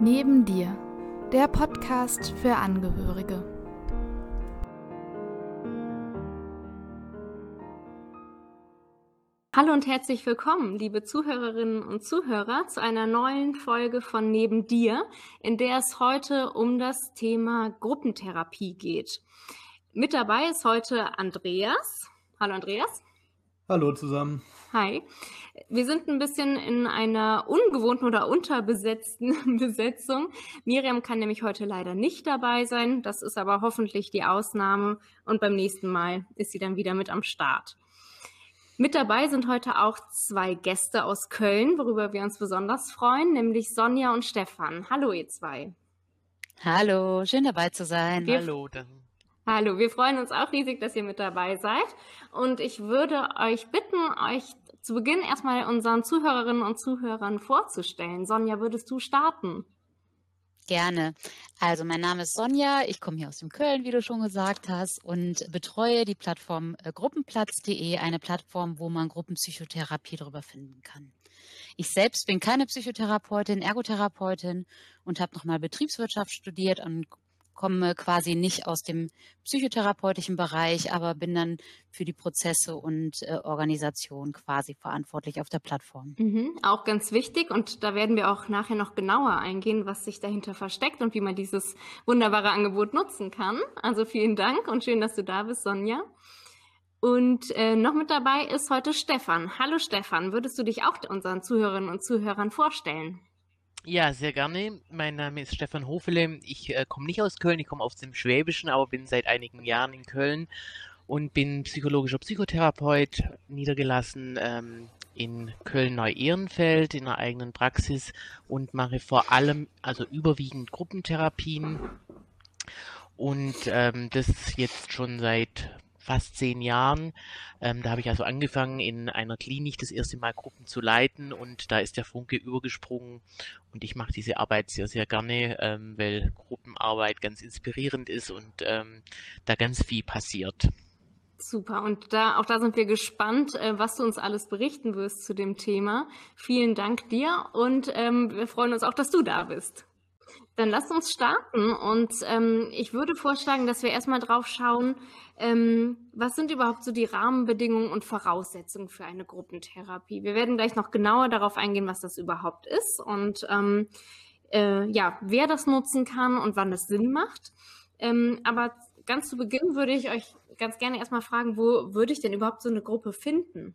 Neben dir, der Podcast für Angehörige. Hallo und herzlich willkommen, liebe Zuhörerinnen und Zuhörer, zu einer neuen Folge von Neben dir, in der es heute um das Thema Gruppentherapie geht. Mit dabei ist heute Andreas. Hallo Andreas. Hallo zusammen. Hi. Wir sind ein bisschen in einer ungewohnten oder unterbesetzten Besetzung. Miriam kann nämlich heute leider nicht dabei sein. Das ist aber hoffentlich die Ausnahme. Und beim nächsten Mal ist sie dann wieder mit am Start. Mit dabei sind heute auch zwei Gäste aus Köln, worüber wir uns besonders freuen, nämlich Sonja und Stefan. Hallo, ihr zwei. Hallo, schön dabei zu sein. Wir Hallo. Dann. Hallo, wir freuen uns auch riesig, dass ihr mit dabei seid. Und ich würde euch bitten, euch zu Beginn erstmal unseren Zuhörerinnen und Zuhörern vorzustellen. Sonja, würdest du starten? Gerne. Also mein Name ist Sonja, ich komme hier aus dem Köln, wie du schon gesagt hast, und betreue die Plattform äh, gruppenplatz.de, eine Plattform, wo man Gruppenpsychotherapie darüber finden kann. Ich selbst bin keine Psychotherapeutin, Ergotherapeutin und habe nochmal Betriebswirtschaft studiert und komme quasi nicht aus dem psychotherapeutischen Bereich, aber bin dann für die Prozesse und äh, Organisation quasi verantwortlich auf der Plattform. Mhm, auch ganz wichtig und da werden wir auch nachher noch genauer eingehen, was sich dahinter versteckt und wie man dieses wunderbare Angebot nutzen kann. Also vielen Dank und schön, dass du da bist, Sonja. Und äh, noch mit dabei ist heute Stefan. Hallo Stefan, würdest du dich auch unseren Zuhörerinnen und Zuhörern vorstellen? Ja, sehr gerne. Mein Name ist Stefan Hofele. Ich äh, komme nicht aus Köln, ich komme aus dem Schwäbischen, aber bin seit einigen Jahren in Köln und bin psychologischer Psychotherapeut, niedergelassen ähm, in Köln-Neu-Ehrenfeld in einer eigenen Praxis und mache vor allem, also überwiegend Gruppentherapien und ähm, das jetzt schon seit fast zehn Jahren. Ähm, da habe ich also angefangen, in einer Klinik das erste Mal Gruppen zu leiten und da ist der Funke übergesprungen und ich mache diese Arbeit sehr, sehr gerne, ähm, weil Gruppenarbeit ganz inspirierend ist und ähm, da ganz viel passiert. Super, und da, auch da sind wir gespannt, äh, was du uns alles berichten wirst zu dem Thema. Vielen Dank dir und ähm, wir freuen uns auch, dass du da bist. Dann lass uns starten und ähm, ich würde vorschlagen, dass wir erstmal drauf schauen, ähm, was sind überhaupt so die Rahmenbedingungen und Voraussetzungen für eine Gruppentherapie. Wir werden gleich noch genauer darauf eingehen, was das überhaupt ist und ähm, äh, ja, wer das nutzen kann und wann das Sinn macht. Ähm, aber ganz zu Beginn würde ich euch ganz gerne erstmal fragen, wo würde ich denn überhaupt so eine Gruppe finden?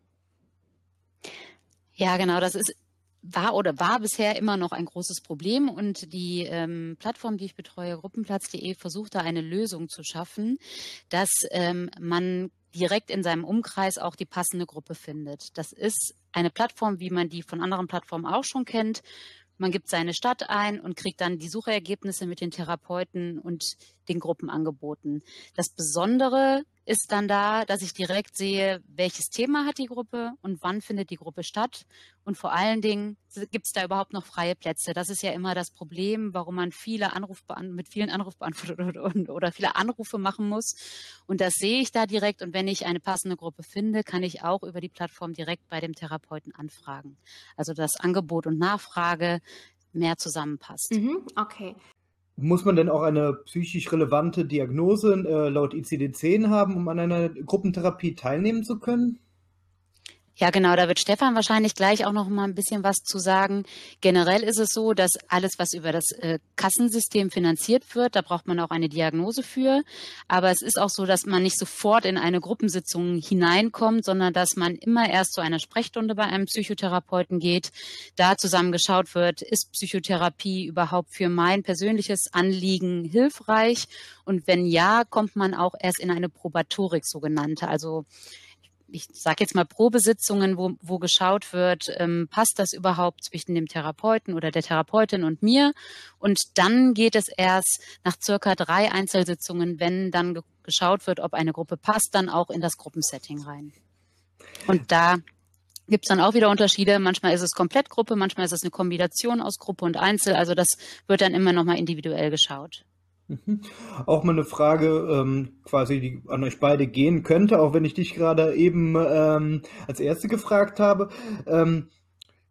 Ja, genau, das ist war oder war bisher immer noch ein großes Problem und die ähm, Plattform, die ich betreue, gruppenplatz.de, versucht da eine Lösung zu schaffen, dass ähm, man direkt in seinem Umkreis auch die passende Gruppe findet. Das ist eine Plattform, wie man die von anderen Plattformen auch schon kennt. Man gibt seine Stadt ein und kriegt dann die Suchergebnisse mit den Therapeuten und den Gruppenangeboten. Das Besondere ist dann da, dass ich direkt sehe, welches Thema hat die Gruppe und wann findet die Gruppe statt. Und vor allen Dingen gibt es da überhaupt noch freie Plätze. Das ist ja immer das Problem, warum man viele mit vielen Anrufbeantwortern oder viele Anrufe machen muss. Und das sehe ich da direkt. Und wenn ich eine passende Gruppe finde, kann ich auch über die Plattform direkt bei dem Therapeuten anfragen. Also das Angebot und Nachfrage mehr zusammenpasst. Mhm, okay. Muss man denn auch eine psychisch relevante Diagnose äh, laut ICD-10 haben, um an einer Gruppentherapie teilnehmen zu können? Ja, genau, da wird Stefan wahrscheinlich gleich auch noch mal ein bisschen was zu sagen. Generell ist es so, dass alles, was über das äh, Kassensystem finanziert wird, da braucht man auch eine Diagnose für. Aber es ist auch so, dass man nicht sofort in eine Gruppensitzung hineinkommt, sondern dass man immer erst zu einer Sprechstunde bei einem Psychotherapeuten geht, da zusammen geschaut wird, ist Psychotherapie überhaupt für mein persönliches Anliegen hilfreich? Und wenn ja, kommt man auch erst in eine Probatorik sogenannte, also ich sage jetzt mal Probesitzungen, wo, wo geschaut wird, ähm, passt das überhaupt zwischen dem Therapeuten oder der Therapeutin und mir? Und dann geht es erst nach circa drei Einzelsitzungen, wenn dann geschaut wird, ob eine Gruppe passt, dann auch in das Gruppensetting rein. Und da gibt es dann auch wieder Unterschiede. Manchmal ist es Komplettgruppe, manchmal ist es eine Kombination aus Gruppe und Einzel. Also das wird dann immer nochmal individuell geschaut. Mhm. Auch mal eine Frage, ähm, quasi, die an euch beide gehen könnte, auch wenn ich dich gerade eben ähm, als Erste gefragt habe. Ähm,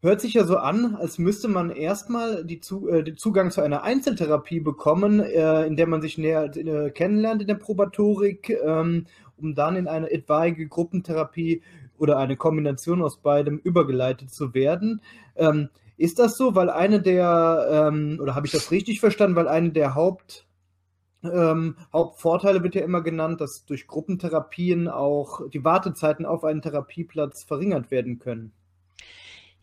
hört sich ja so an, als müsste man erstmal Zu äh, den Zugang zu einer Einzeltherapie bekommen, äh, in der man sich näher äh, kennenlernt in der Probatorik, ähm, um dann in eine etwaige Gruppentherapie oder eine Kombination aus beidem übergeleitet zu werden. Ähm, ist das so, weil eine der, ähm, oder habe ich das richtig verstanden, weil eine der Haupt ähm, Hauptvorteile wird ja immer genannt, dass durch Gruppentherapien auch die Wartezeiten auf einen Therapieplatz verringert werden können.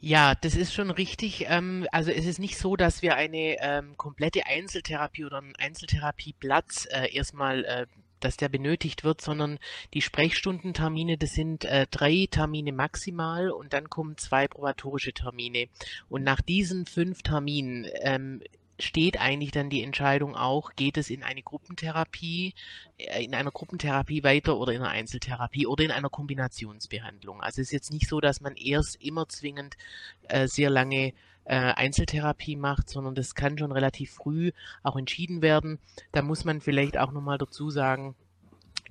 Ja, das ist schon richtig. Ähm, also es ist nicht so, dass wir eine ähm, komplette Einzeltherapie oder einen Einzeltherapieplatz äh, erstmal, äh, dass der benötigt wird, sondern die Sprechstundentermine, das sind äh, drei Termine maximal und dann kommen zwei probatorische Termine. Und nach diesen fünf Terminen ähm, steht eigentlich dann die Entscheidung auch, geht es in eine Gruppentherapie, äh, in einer Gruppentherapie weiter oder in einer Einzeltherapie oder in einer Kombinationsbehandlung. Also es ist jetzt nicht so, dass man erst immer zwingend äh, sehr lange äh, Einzeltherapie macht, sondern das kann schon relativ früh auch entschieden werden. Da muss man vielleicht auch nochmal dazu sagen,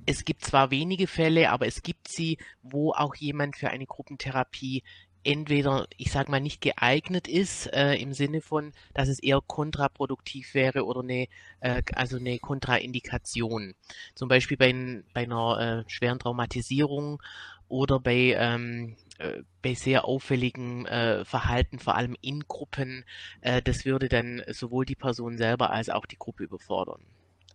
es gibt zwar wenige Fälle, aber es gibt sie, wo auch jemand für eine Gruppentherapie entweder, ich sage mal, nicht geeignet ist, äh, im Sinne von, dass es eher kontraproduktiv wäre oder eine, äh, also eine Kontraindikation. Zum Beispiel bei, bei einer äh, schweren Traumatisierung oder bei, ähm, äh, bei sehr auffälligem äh, Verhalten, vor allem in Gruppen. Äh, das würde dann sowohl die Person selber als auch die Gruppe überfordern.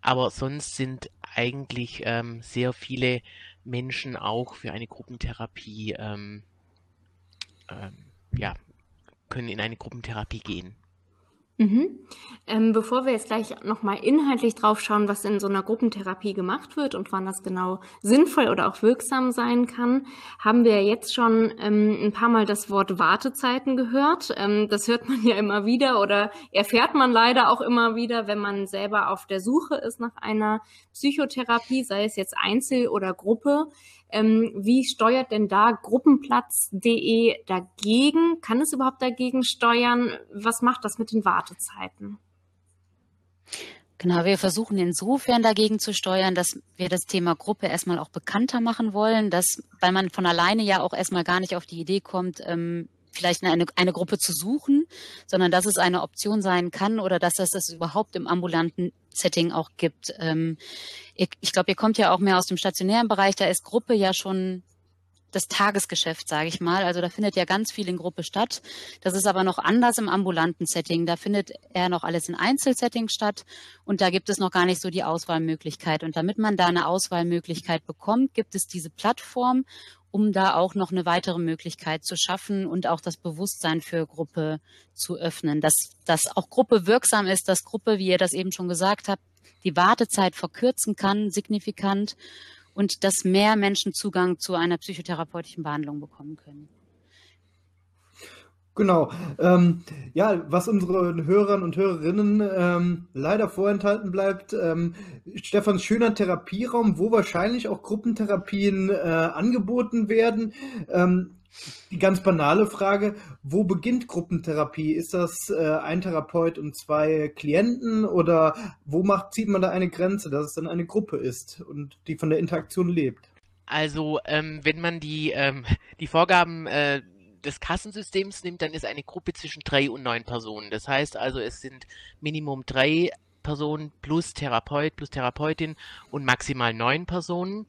Aber sonst sind eigentlich ähm, sehr viele Menschen auch für eine Gruppentherapie ähm, ähm, ja, können in eine Gruppentherapie gehen. Mhm. Ähm, bevor wir jetzt gleich nochmal inhaltlich drauf schauen, was in so einer Gruppentherapie gemacht wird und wann das genau sinnvoll oder auch wirksam sein kann, haben wir jetzt schon ähm, ein paar Mal das Wort Wartezeiten gehört. Ähm, das hört man ja immer wieder oder erfährt man leider auch immer wieder, wenn man selber auf der Suche ist nach einer Psychotherapie, sei es jetzt Einzel oder Gruppe. Ähm, wie steuert denn da Gruppenplatz.de dagegen? Kann es überhaupt dagegen steuern? Was macht das mit den Wartezeiten? Genau, wir versuchen insofern dagegen zu steuern, dass wir das Thema Gruppe erstmal auch bekannter machen wollen, dass, weil man von alleine ja auch erstmal gar nicht auf die Idee kommt, ähm, vielleicht eine, eine Gruppe zu suchen, sondern dass es eine Option sein kann oder dass das es überhaupt im ambulanten Setting auch gibt. Ähm, ich, ich glaube, ihr kommt ja auch mehr aus dem stationären Bereich, da ist Gruppe ja schon das Tagesgeschäft, sage ich mal. Also da findet ja ganz viel in Gruppe statt. Das ist aber noch anders im ambulanten Setting. Da findet eher noch alles in Einzelsetting statt und da gibt es noch gar nicht so die Auswahlmöglichkeit. Und damit man da eine Auswahlmöglichkeit bekommt, gibt es diese Plattform um da auch noch eine weitere Möglichkeit zu schaffen und auch das Bewusstsein für Gruppe zu öffnen, dass, dass auch Gruppe wirksam ist, dass Gruppe, wie ihr das eben schon gesagt habt, die Wartezeit verkürzen kann, signifikant und dass mehr Menschen Zugang zu einer psychotherapeutischen Behandlung bekommen können. Genau. Ähm, ja, was unseren Hörern und Hörerinnen ähm, leider vorenthalten bleibt, ähm, Stefans schöner Therapieraum, wo wahrscheinlich auch Gruppentherapien äh, angeboten werden. Ähm, die ganz banale Frage, wo beginnt Gruppentherapie? Ist das äh, ein Therapeut und zwei Klienten oder wo macht, zieht man da eine Grenze, dass es dann eine Gruppe ist und die von der Interaktion lebt? Also, ähm, wenn man die, ähm, die Vorgaben äh, des Kassensystems nimmt, dann ist eine Gruppe zwischen drei und neun Personen. Das heißt also, es sind Minimum drei Personen plus Therapeut plus Therapeutin und maximal neun Personen.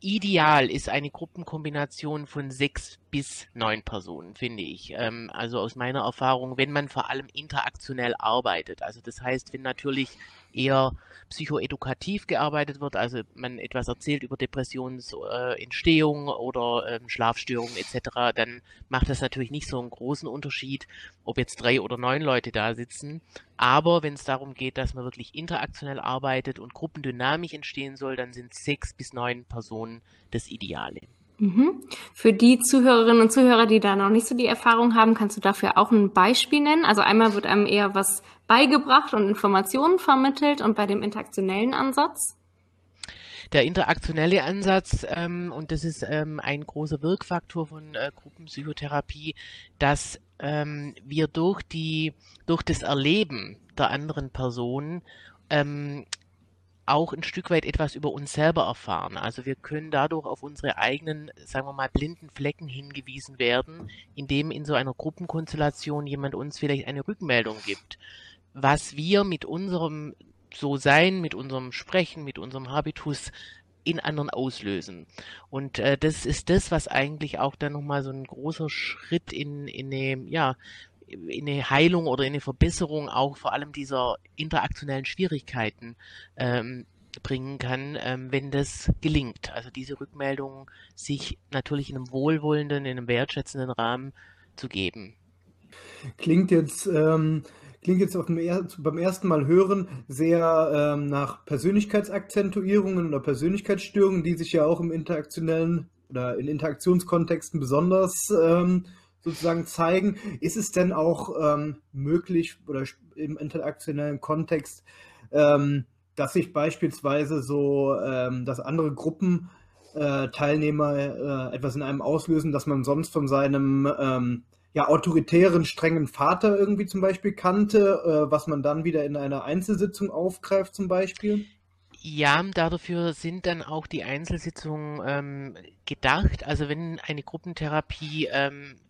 Ideal ist eine Gruppenkombination von sechs bis neun Personen, finde ich. Ähm, also aus meiner Erfahrung, wenn man vor allem interaktionell arbeitet. Also das heißt, wenn natürlich eher psychoedukativ gearbeitet wird, also man etwas erzählt über Depressionsentstehung äh, oder ähm, Schlafstörungen etc., dann macht das natürlich nicht so einen großen Unterschied, ob jetzt drei oder neun Leute da sitzen. Aber wenn es darum geht, dass man wirklich interaktionell arbeitet und Gruppendynamik entstehen soll, dann sind sechs bis neun Personen das Ideale. Mhm. Für die Zuhörerinnen und Zuhörer, die da noch nicht so die Erfahrung haben, kannst du dafür auch ein Beispiel nennen? Also einmal wird einem eher was beigebracht und Informationen vermittelt und bei dem interaktionellen Ansatz? Der interaktionelle Ansatz, ähm, und das ist ähm, ein großer Wirkfaktor von äh, Gruppenpsychotherapie, dass ähm, wir durch die, durch das Erleben der anderen Person ähm, auch ein Stück weit etwas über uns selber erfahren. Also wir können dadurch auf unsere eigenen, sagen wir mal, blinden Flecken hingewiesen werden, indem in so einer Gruppenkonstellation jemand uns vielleicht eine Rückmeldung gibt, was wir mit unserem So-Sein, mit unserem Sprechen, mit unserem Habitus in anderen auslösen. Und äh, das ist das, was eigentlich auch dann nochmal so ein großer Schritt in, in eine, ja, in eine Heilung oder in eine Verbesserung auch vor allem dieser interaktionellen Schwierigkeiten ähm, bringen kann, ähm, wenn das gelingt. Also diese Rückmeldung sich natürlich in einem wohlwollenden, in einem wertschätzenden Rahmen zu geben. Klingt jetzt ähm, klingt jetzt er beim ersten Mal hören sehr ähm, nach Persönlichkeitsakzentuierungen oder Persönlichkeitsstörungen, die sich ja auch im interaktionellen oder in Interaktionskontexten besonders ähm, sozusagen zeigen. Ist es denn auch ähm, möglich oder im interaktionellen Kontext, ähm, dass sich beispielsweise so, ähm, dass andere Gruppen äh, Teilnehmer äh, etwas in einem auslösen, dass man sonst von seinem ähm, ja, autoritären, strengen Vater irgendwie zum Beispiel kannte, äh, was man dann wieder in einer Einzelsitzung aufgreift zum Beispiel? Ja, dafür sind dann auch die Einzelsitzungen ähm, gedacht. Also wenn eine Gruppentherapie ähm, äh,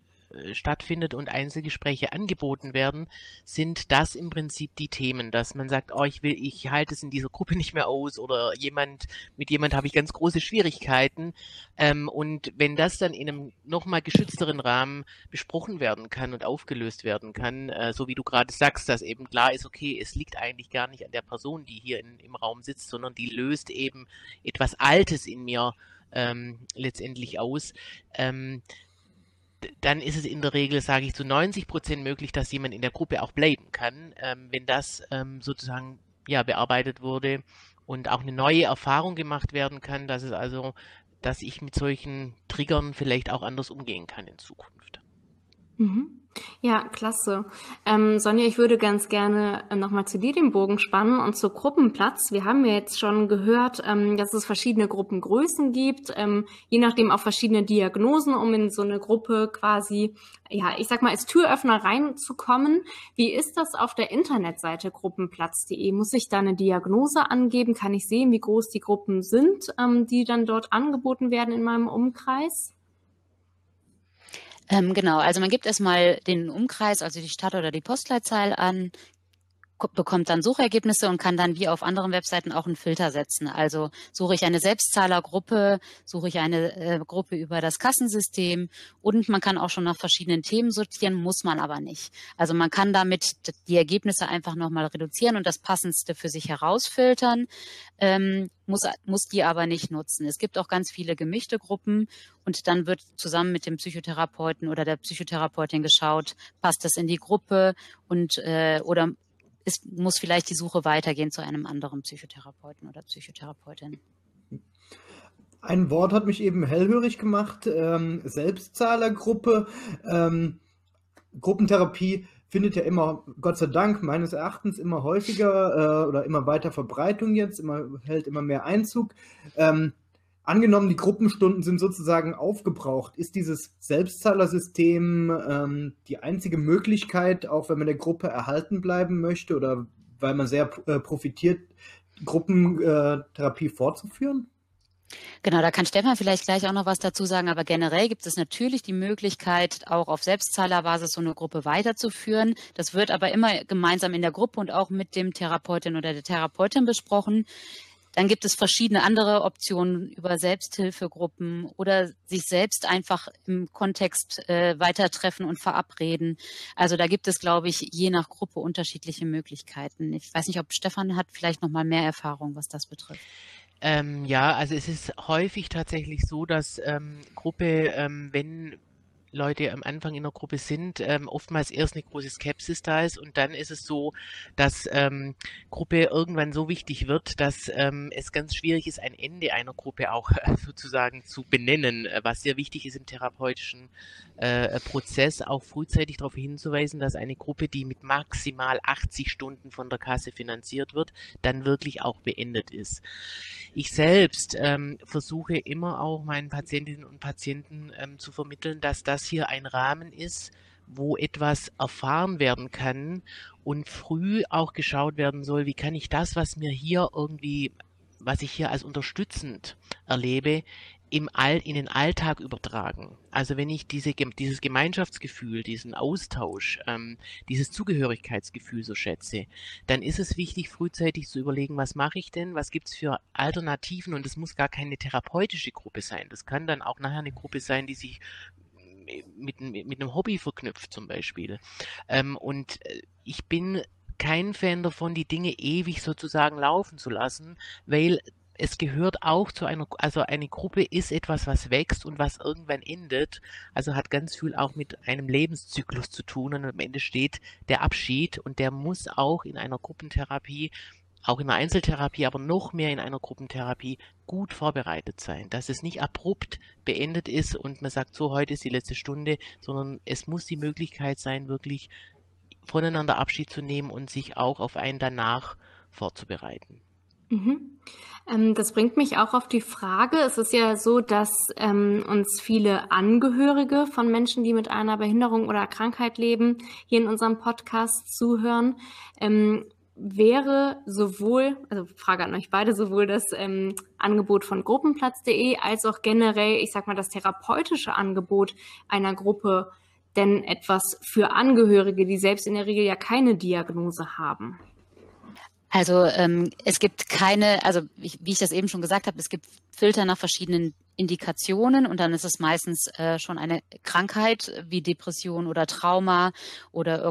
stattfindet und Einzelgespräche angeboten werden, sind das im Prinzip die Themen, dass man sagt, oh, ich will, ich halte es in dieser Gruppe nicht mehr aus oder jemand, mit jemand habe ich ganz große Schwierigkeiten. Ähm, und wenn das dann in einem nochmal geschützteren Rahmen besprochen werden kann und aufgelöst werden kann, äh, so wie du gerade sagst, dass eben klar ist, okay, es liegt eigentlich gar nicht an der Person, die hier in, im Raum sitzt, sondern die löst eben etwas Altes in mir ähm, letztendlich aus. Ähm, dann ist es in der Regel, sage ich, zu 90 Prozent möglich, dass jemand in der Gruppe auch bleiben kann, ähm, wenn das ähm, sozusagen ja bearbeitet wurde und auch eine neue Erfahrung gemacht werden kann, dass es also, dass ich mit solchen Triggern vielleicht auch anders umgehen kann in Zukunft. Mhm. Ja, klasse. Ähm, Sonja, ich würde ganz gerne äh, nochmal zu dir den Bogen spannen und zu Gruppenplatz. Wir haben ja jetzt schon gehört, ähm, dass es verschiedene Gruppengrößen gibt, ähm, je nachdem auch verschiedene Diagnosen, um in so eine Gruppe quasi, ja, ich sag mal, als Türöffner reinzukommen. Wie ist das auf der Internetseite gruppenplatz.de? Muss ich da eine Diagnose angeben? Kann ich sehen, wie groß die Gruppen sind, ähm, die dann dort angeboten werden in meinem Umkreis? Ähm, genau, also man gibt erstmal den Umkreis, also die Stadt oder die Postleitzahl an, bekommt dann Suchergebnisse und kann dann wie auf anderen Webseiten auch einen Filter setzen. Also suche ich eine Selbstzahlergruppe, suche ich eine äh, Gruppe über das Kassensystem und man kann auch schon nach verschiedenen Themen sortieren, muss man aber nicht. Also man kann damit die Ergebnisse einfach nochmal reduzieren und das Passendste für sich herausfiltern, ähm, muss, muss die aber nicht nutzen. Es gibt auch ganz viele gemischte Gruppen und dann wird zusammen mit dem Psychotherapeuten oder der Psychotherapeutin geschaut, passt das in die Gruppe und äh, oder es muss vielleicht die Suche weitergehen zu einem anderen Psychotherapeuten oder Psychotherapeutin. Ein Wort hat mich eben hellhörig gemacht, ähm, Selbstzahlergruppe. Ähm, Gruppentherapie findet ja immer, Gott sei Dank, meines Erachtens immer häufiger äh, oder immer weiter Verbreitung jetzt, immer, hält immer mehr Einzug. Ähm, Angenommen, die Gruppenstunden sind sozusagen aufgebraucht. Ist dieses Selbstzahlersystem ähm, die einzige Möglichkeit, auch wenn man der Gruppe erhalten bleiben möchte oder weil man sehr äh, profitiert, Gruppentherapie äh, fortzuführen? Genau, da kann Stefan vielleicht gleich auch noch was dazu sagen, aber generell gibt es natürlich die Möglichkeit, auch auf Selbstzahlerbasis so eine Gruppe weiterzuführen. Das wird aber immer gemeinsam in der Gruppe und auch mit dem Therapeutin oder der Therapeutin besprochen. Dann gibt es verschiedene andere Optionen über Selbsthilfegruppen oder sich selbst einfach im Kontext äh, weitertreffen und verabreden. Also da gibt es, glaube ich, je nach Gruppe unterschiedliche Möglichkeiten. Ich weiß nicht, ob Stefan hat vielleicht noch mal mehr Erfahrung, was das betrifft. Ähm, ja, also es ist häufig tatsächlich so, dass ähm, Gruppe, ähm, wenn Leute am Anfang in der Gruppe sind, ähm, oftmals erst eine große Skepsis da ist und dann ist es so, dass ähm, Gruppe irgendwann so wichtig wird, dass ähm, es ganz schwierig ist, ein Ende einer Gruppe auch äh, sozusagen zu benennen, äh, was sehr wichtig ist im therapeutischen äh, Prozess, auch frühzeitig darauf hinzuweisen, dass eine Gruppe, die mit maximal 80 Stunden von der Kasse finanziert wird, dann wirklich auch beendet ist. Ich selbst ähm, versuche immer auch meinen Patientinnen und Patienten ähm, zu vermitteln, dass das hier ein Rahmen ist, wo etwas erfahren werden kann und früh auch geschaut werden soll, wie kann ich das, was mir hier irgendwie was ich hier als unterstützend erlebe, im All, in den Alltag übertragen. Also wenn ich diese, dieses Gemeinschaftsgefühl, diesen Austausch, ähm, dieses Zugehörigkeitsgefühl so schätze, dann ist es wichtig, frühzeitig zu überlegen, was mache ich denn, was gibt's für Alternativen und es muss gar keine therapeutische Gruppe sein. Das kann dann auch nachher eine Gruppe sein, die sich mit, mit einem Hobby verknüpft zum Beispiel. Ähm, und äh, ich bin kein Fan davon, die Dinge ewig sozusagen laufen zu lassen, weil es gehört auch zu einer, also eine Gruppe ist etwas, was wächst und was irgendwann endet. Also hat ganz viel auch mit einem Lebenszyklus zu tun und am Ende steht der Abschied und der muss auch in einer Gruppentherapie, auch in einer Einzeltherapie, aber noch mehr in einer Gruppentherapie gut vorbereitet sein. Dass es nicht abrupt beendet ist und man sagt, so heute ist die letzte Stunde, sondern es muss die Möglichkeit sein, wirklich voneinander Abschied zu nehmen und sich auch auf einen danach vorzubereiten. Mhm. Ähm, das bringt mich auch auf die Frage, es ist ja so, dass ähm, uns viele Angehörige von Menschen, die mit einer Behinderung oder Krankheit leben, hier in unserem Podcast zuhören. Ähm, wäre sowohl, also Frage an euch beide, sowohl das ähm, Angebot von gruppenplatz.de als auch generell, ich sag mal, das therapeutische Angebot einer Gruppe denn etwas für Angehörige, die selbst in der Regel ja keine Diagnose haben? Also ähm, es gibt keine, also ich, wie ich das eben schon gesagt habe, es gibt Filter nach verschiedenen Indikationen und dann ist es meistens äh, schon eine Krankheit wie Depression oder Trauma oder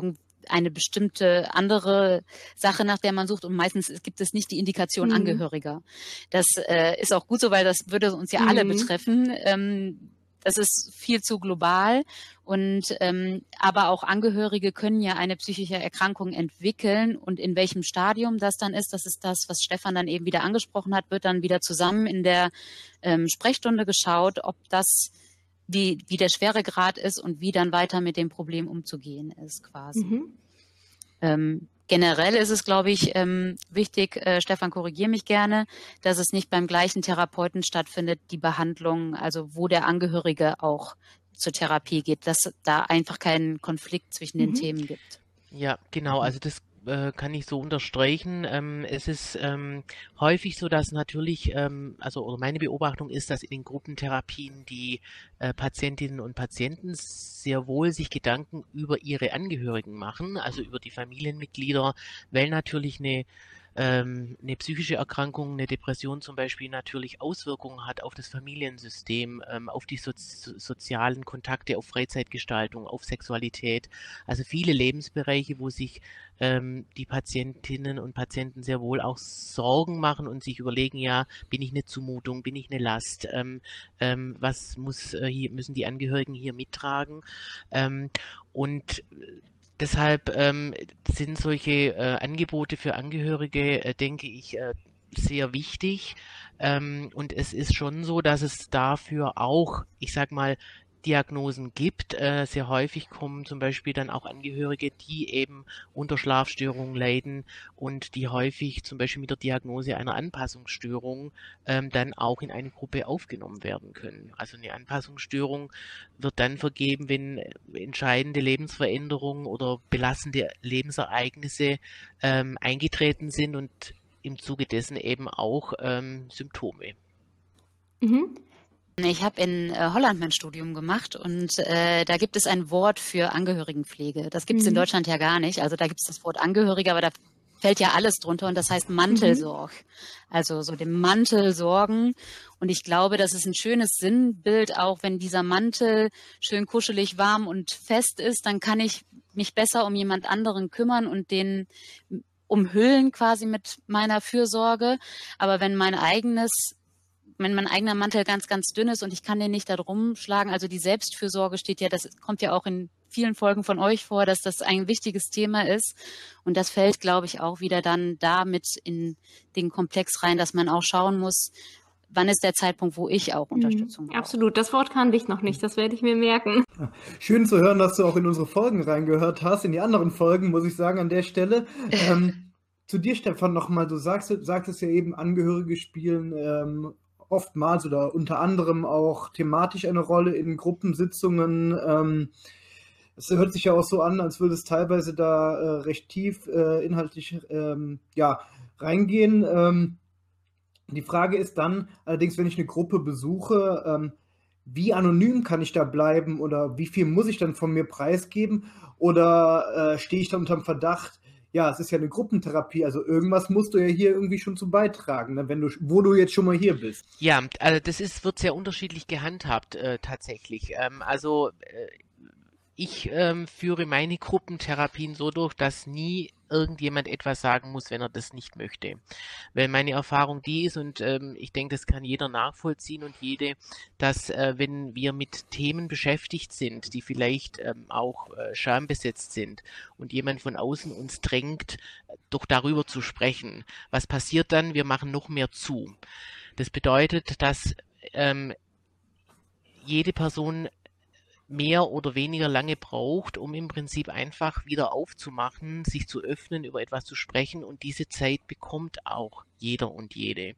irgendeine bestimmte andere Sache, nach der man sucht. Und meistens gibt es nicht die Indikation mhm. Angehöriger. Das äh, ist auch gut so, weil das würde uns ja mhm. alle betreffen. Ähm, das ist viel zu global. Und ähm, aber auch Angehörige können ja eine psychische Erkrankung entwickeln und in welchem Stadium das dann ist, das ist das, was Stefan dann eben wieder angesprochen hat, wird dann wieder zusammen in der ähm, Sprechstunde geschaut, ob das wie, wie der Schweregrad ist und wie dann weiter mit dem Problem umzugehen ist quasi. Mhm. Ähm, Generell ist es, glaube ich, ähm, wichtig, äh, Stefan, korrigiere mich gerne, dass es nicht beim gleichen Therapeuten stattfindet, die Behandlung, also wo der Angehörige auch zur Therapie geht, dass da einfach keinen Konflikt zwischen den mhm. Themen gibt. Ja, genau. Also das äh, kann ich so unterstreichen. Ähm, es ist ähm, häufig so, dass natürlich, ähm, also oder meine Beobachtung ist, dass in den Gruppentherapien die äh, Patientinnen und Patienten sehr wohl sich Gedanken über ihre Angehörigen machen, also über die Familienmitglieder, weil natürlich eine ähm, eine psychische Erkrankung, eine Depression zum Beispiel natürlich Auswirkungen hat auf das Familiensystem, ähm, auf die so sozialen Kontakte, auf Freizeitgestaltung, auf Sexualität. Also viele Lebensbereiche, wo sich ähm, die Patientinnen und Patienten sehr wohl auch Sorgen machen und sich überlegen, ja, bin ich eine Zumutung, bin ich eine Last, ähm, ähm, was muss äh, hier, müssen die Angehörigen hier mittragen? Ähm, und Deshalb ähm, sind solche äh, Angebote für Angehörige, äh, denke ich, äh, sehr wichtig. Ähm, und es ist schon so, dass es dafür auch, ich sag mal, Diagnosen gibt. Äh, sehr häufig kommen zum Beispiel dann auch Angehörige, die eben unter Schlafstörungen leiden und die häufig zum Beispiel mit der Diagnose einer Anpassungsstörung ähm, dann auch in eine Gruppe aufgenommen werden können. Also eine Anpassungsstörung wird dann vergeben, wenn entscheidende Lebensveränderungen oder belastende Lebensereignisse ähm, eingetreten sind und im Zuge dessen eben auch ähm, Symptome. Mhm. Ich habe in äh, Holland mein Studium gemacht und äh, da gibt es ein Wort für Angehörigenpflege. Das gibt es mhm. in Deutschland ja gar nicht. Also da gibt es das Wort Angehörige, aber da fällt ja alles drunter und das heißt Mantelsorg. Mhm. Also so dem Mantel sorgen. Und ich glaube, das ist ein schönes Sinnbild, auch wenn dieser Mantel schön kuschelig, warm und fest ist, dann kann ich mich besser um jemand anderen kümmern und den umhüllen quasi mit meiner Fürsorge. Aber wenn mein eigenes wenn mein eigener Mantel ganz, ganz dünn ist und ich kann den nicht da drum schlagen, also die Selbstfürsorge steht ja, das kommt ja auch in vielen Folgen von euch vor, dass das ein wichtiges Thema ist. Und das fällt, glaube ich, auch wieder dann damit in den Komplex rein, dass man auch schauen muss, wann ist der Zeitpunkt, wo ich auch mhm. Unterstützung brauche. Absolut, das Wort kannte ich noch nicht, das werde ich mir merken. Schön zu hören, dass du auch in unsere Folgen reingehört hast, in die anderen Folgen, muss ich sagen, an der Stelle. ähm, zu dir, Stefan, nochmal, du sagst, sagtest ja eben, Angehörige spielen ähm, oftmals oder unter anderem auch thematisch eine Rolle in Gruppensitzungen. Ähm, es hört sich ja auch so an, als würde es teilweise da äh, recht tief äh, inhaltlich ähm, ja, reingehen. Ähm, Die Frage ist dann allerdings, wenn ich eine Gruppe besuche, ähm, wie anonym kann ich da bleiben oder wie viel muss ich dann von mir preisgeben oder äh, stehe ich da unter dem Verdacht, ja, es ist ja eine Gruppentherapie, also irgendwas musst du ja hier irgendwie schon zu beitragen, ne, wenn du, wo du jetzt schon mal hier bist. Ja, also das ist, wird sehr unterschiedlich gehandhabt äh, tatsächlich. Ähm, also äh, ich ähm, führe meine Gruppentherapien so durch, dass nie irgendjemand etwas sagen muss, wenn er das nicht möchte. Weil meine Erfahrung die ist, und ähm, ich denke, das kann jeder nachvollziehen und jede, dass äh, wenn wir mit Themen beschäftigt sind, die vielleicht ähm, auch äh, schambesetzt sind und jemand von außen uns drängt, doch darüber zu sprechen, was passiert dann? Wir machen noch mehr zu. Das bedeutet, dass ähm, jede Person mehr oder weniger lange braucht, um im Prinzip einfach wieder aufzumachen, sich zu öffnen, über etwas zu sprechen und diese Zeit bekommt auch jeder und jede.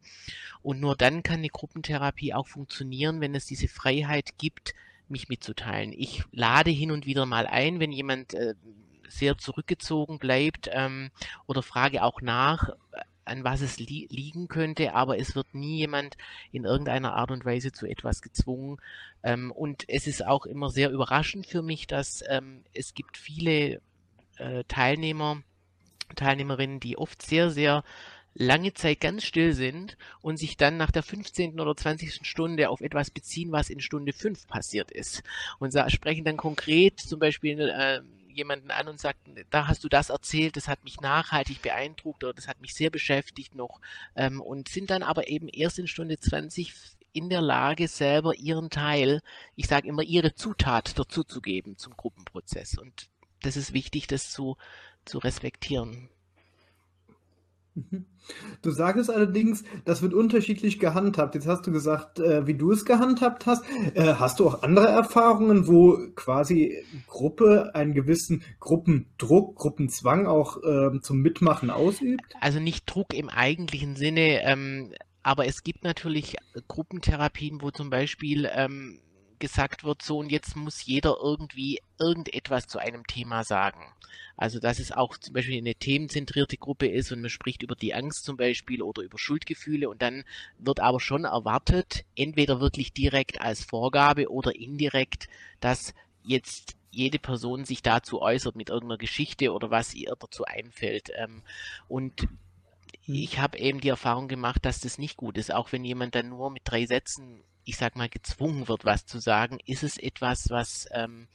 Und nur dann kann eine Gruppentherapie auch funktionieren, wenn es diese Freiheit gibt, mich mitzuteilen. Ich lade hin und wieder mal ein, wenn jemand äh, sehr zurückgezogen bleibt ähm, oder frage auch nach, an was es li liegen könnte, aber es wird nie jemand in irgendeiner Art und Weise zu etwas gezwungen. Ähm, und es ist auch immer sehr überraschend für mich, dass ähm, es gibt viele äh, Teilnehmer, Teilnehmerinnen, die oft sehr, sehr lange Zeit ganz still sind und sich dann nach der 15. oder 20. Stunde auf etwas beziehen, was in Stunde 5 passiert ist. Und sprechen dann konkret zum Beispiel äh, jemanden an und sagt, da hast du das erzählt, das hat mich nachhaltig beeindruckt oder das hat mich sehr beschäftigt noch ähm, und sind dann aber eben erst in Stunde 20 in der Lage, selber ihren Teil, ich sage immer ihre Zutat dazuzugeben zum Gruppenprozess. Und das ist wichtig, das zu, zu respektieren. Du sagst allerdings, das wird unterschiedlich gehandhabt. Jetzt hast du gesagt, äh, wie du es gehandhabt hast. Äh, hast du auch andere Erfahrungen, wo quasi Gruppe einen gewissen Gruppendruck, Gruppenzwang auch äh, zum Mitmachen ausübt? Also nicht Druck im eigentlichen Sinne, ähm, aber es gibt natürlich Gruppentherapien, wo zum Beispiel ähm, gesagt wird, so und jetzt muss jeder irgendwie irgendetwas zu einem Thema sagen. Also dass es auch zum Beispiel eine themenzentrierte Gruppe ist und man spricht über die Angst zum Beispiel oder über Schuldgefühle und dann wird aber schon erwartet, entweder wirklich direkt als Vorgabe oder indirekt, dass jetzt jede Person sich dazu äußert mit irgendeiner Geschichte oder was ihr dazu einfällt. Ähm, und ich habe eben die Erfahrung gemacht, dass das nicht gut ist. Auch wenn jemand dann nur mit drei Sätzen ich sag mal, gezwungen wird, was zu sagen, ist es etwas, was ähm,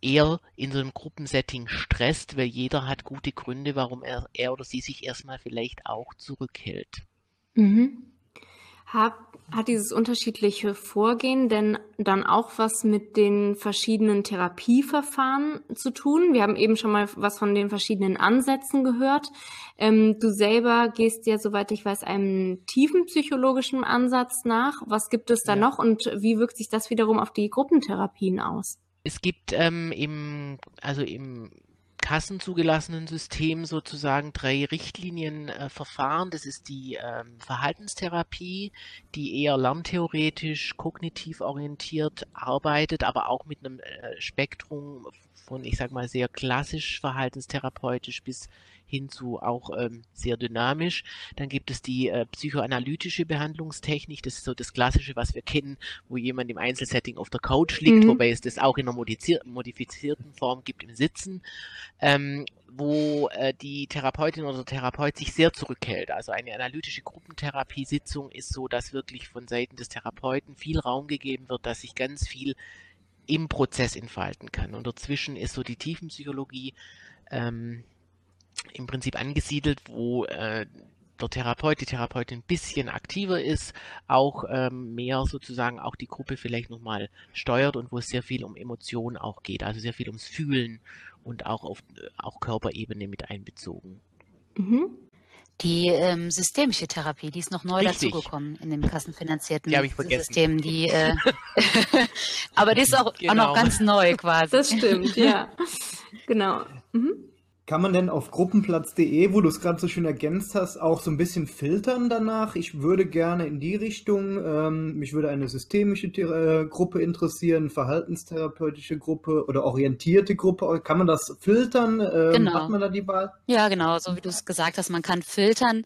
eher in so einem Gruppensetting stresst, weil jeder hat gute Gründe, warum er, er oder sie sich erstmal vielleicht auch zurückhält. Mhm. Hat, hat dieses unterschiedliche Vorgehen denn dann auch was mit den verschiedenen Therapieverfahren zu tun? Wir haben eben schon mal was von den verschiedenen Ansätzen gehört. Ähm, du selber gehst ja, soweit ich weiß, einem tiefen psychologischen Ansatz nach. Was gibt es da ja. noch und wie wirkt sich das wiederum auf die Gruppentherapien aus? Es gibt ähm, im, also im kassenzugelassenen System sozusagen drei Richtlinienverfahren. Äh, das ist die ähm, Verhaltenstherapie, die eher lerntheoretisch, kognitiv orientiert arbeitet, aber auch mit einem äh, Spektrum von, ich sag mal, sehr klassisch verhaltenstherapeutisch bis hin zu auch ähm, sehr dynamisch. Dann gibt es die äh, psychoanalytische Behandlungstechnik, das ist so das Klassische, was wir kennen, wo jemand im Einzelsetting auf der Couch liegt, mhm. wobei es das auch in einer modifizierten Form gibt im Sitzen. Ähm, wo äh, die Therapeutin oder der Therapeut sich sehr zurückhält. Also eine analytische Gruppentherapiesitzung ist so, dass wirklich von Seiten des Therapeuten viel Raum gegeben wird, dass sich ganz viel im Prozess entfalten kann. Und dazwischen ist so die Tiefenpsychologie ähm, im Prinzip angesiedelt, wo äh, der Therapeut, die Therapeutin ein bisschen aktiver ist, auch ähm, mehr sozusagen auch die Gruppe vielleicht nochmal steuert und wo es sehr viel um Emotionen auch geht, also sehr viel ums Fühlen und auch auf auch Körperebene mit einbezogen. Mhm. Die ähm, systemische Therapie, die ist noch neu Richtig. dazugekommen in dem kassenfinanzierten die System. Die, äh, aber die ist auch, genau. auch noch genau. ganz neu quasi. Das stimmt, ja. genau. Mhm. Kann man denn auf gruppenplatz.de, wo du es gerade so schön ergänzt hast, auch so ein bisschen filtern danach? Ich würde gerne in die Richtung, ähm, mich würde eine systemische äh, Gruppe interessieren, verhaltenstherapeutische Gruppe oder orientierte Gruppe. Kann man das filtern? Ähm, genau. Hat man da die Wahl? Ja, genau, so wie du es gesagt hast, man kann filtern.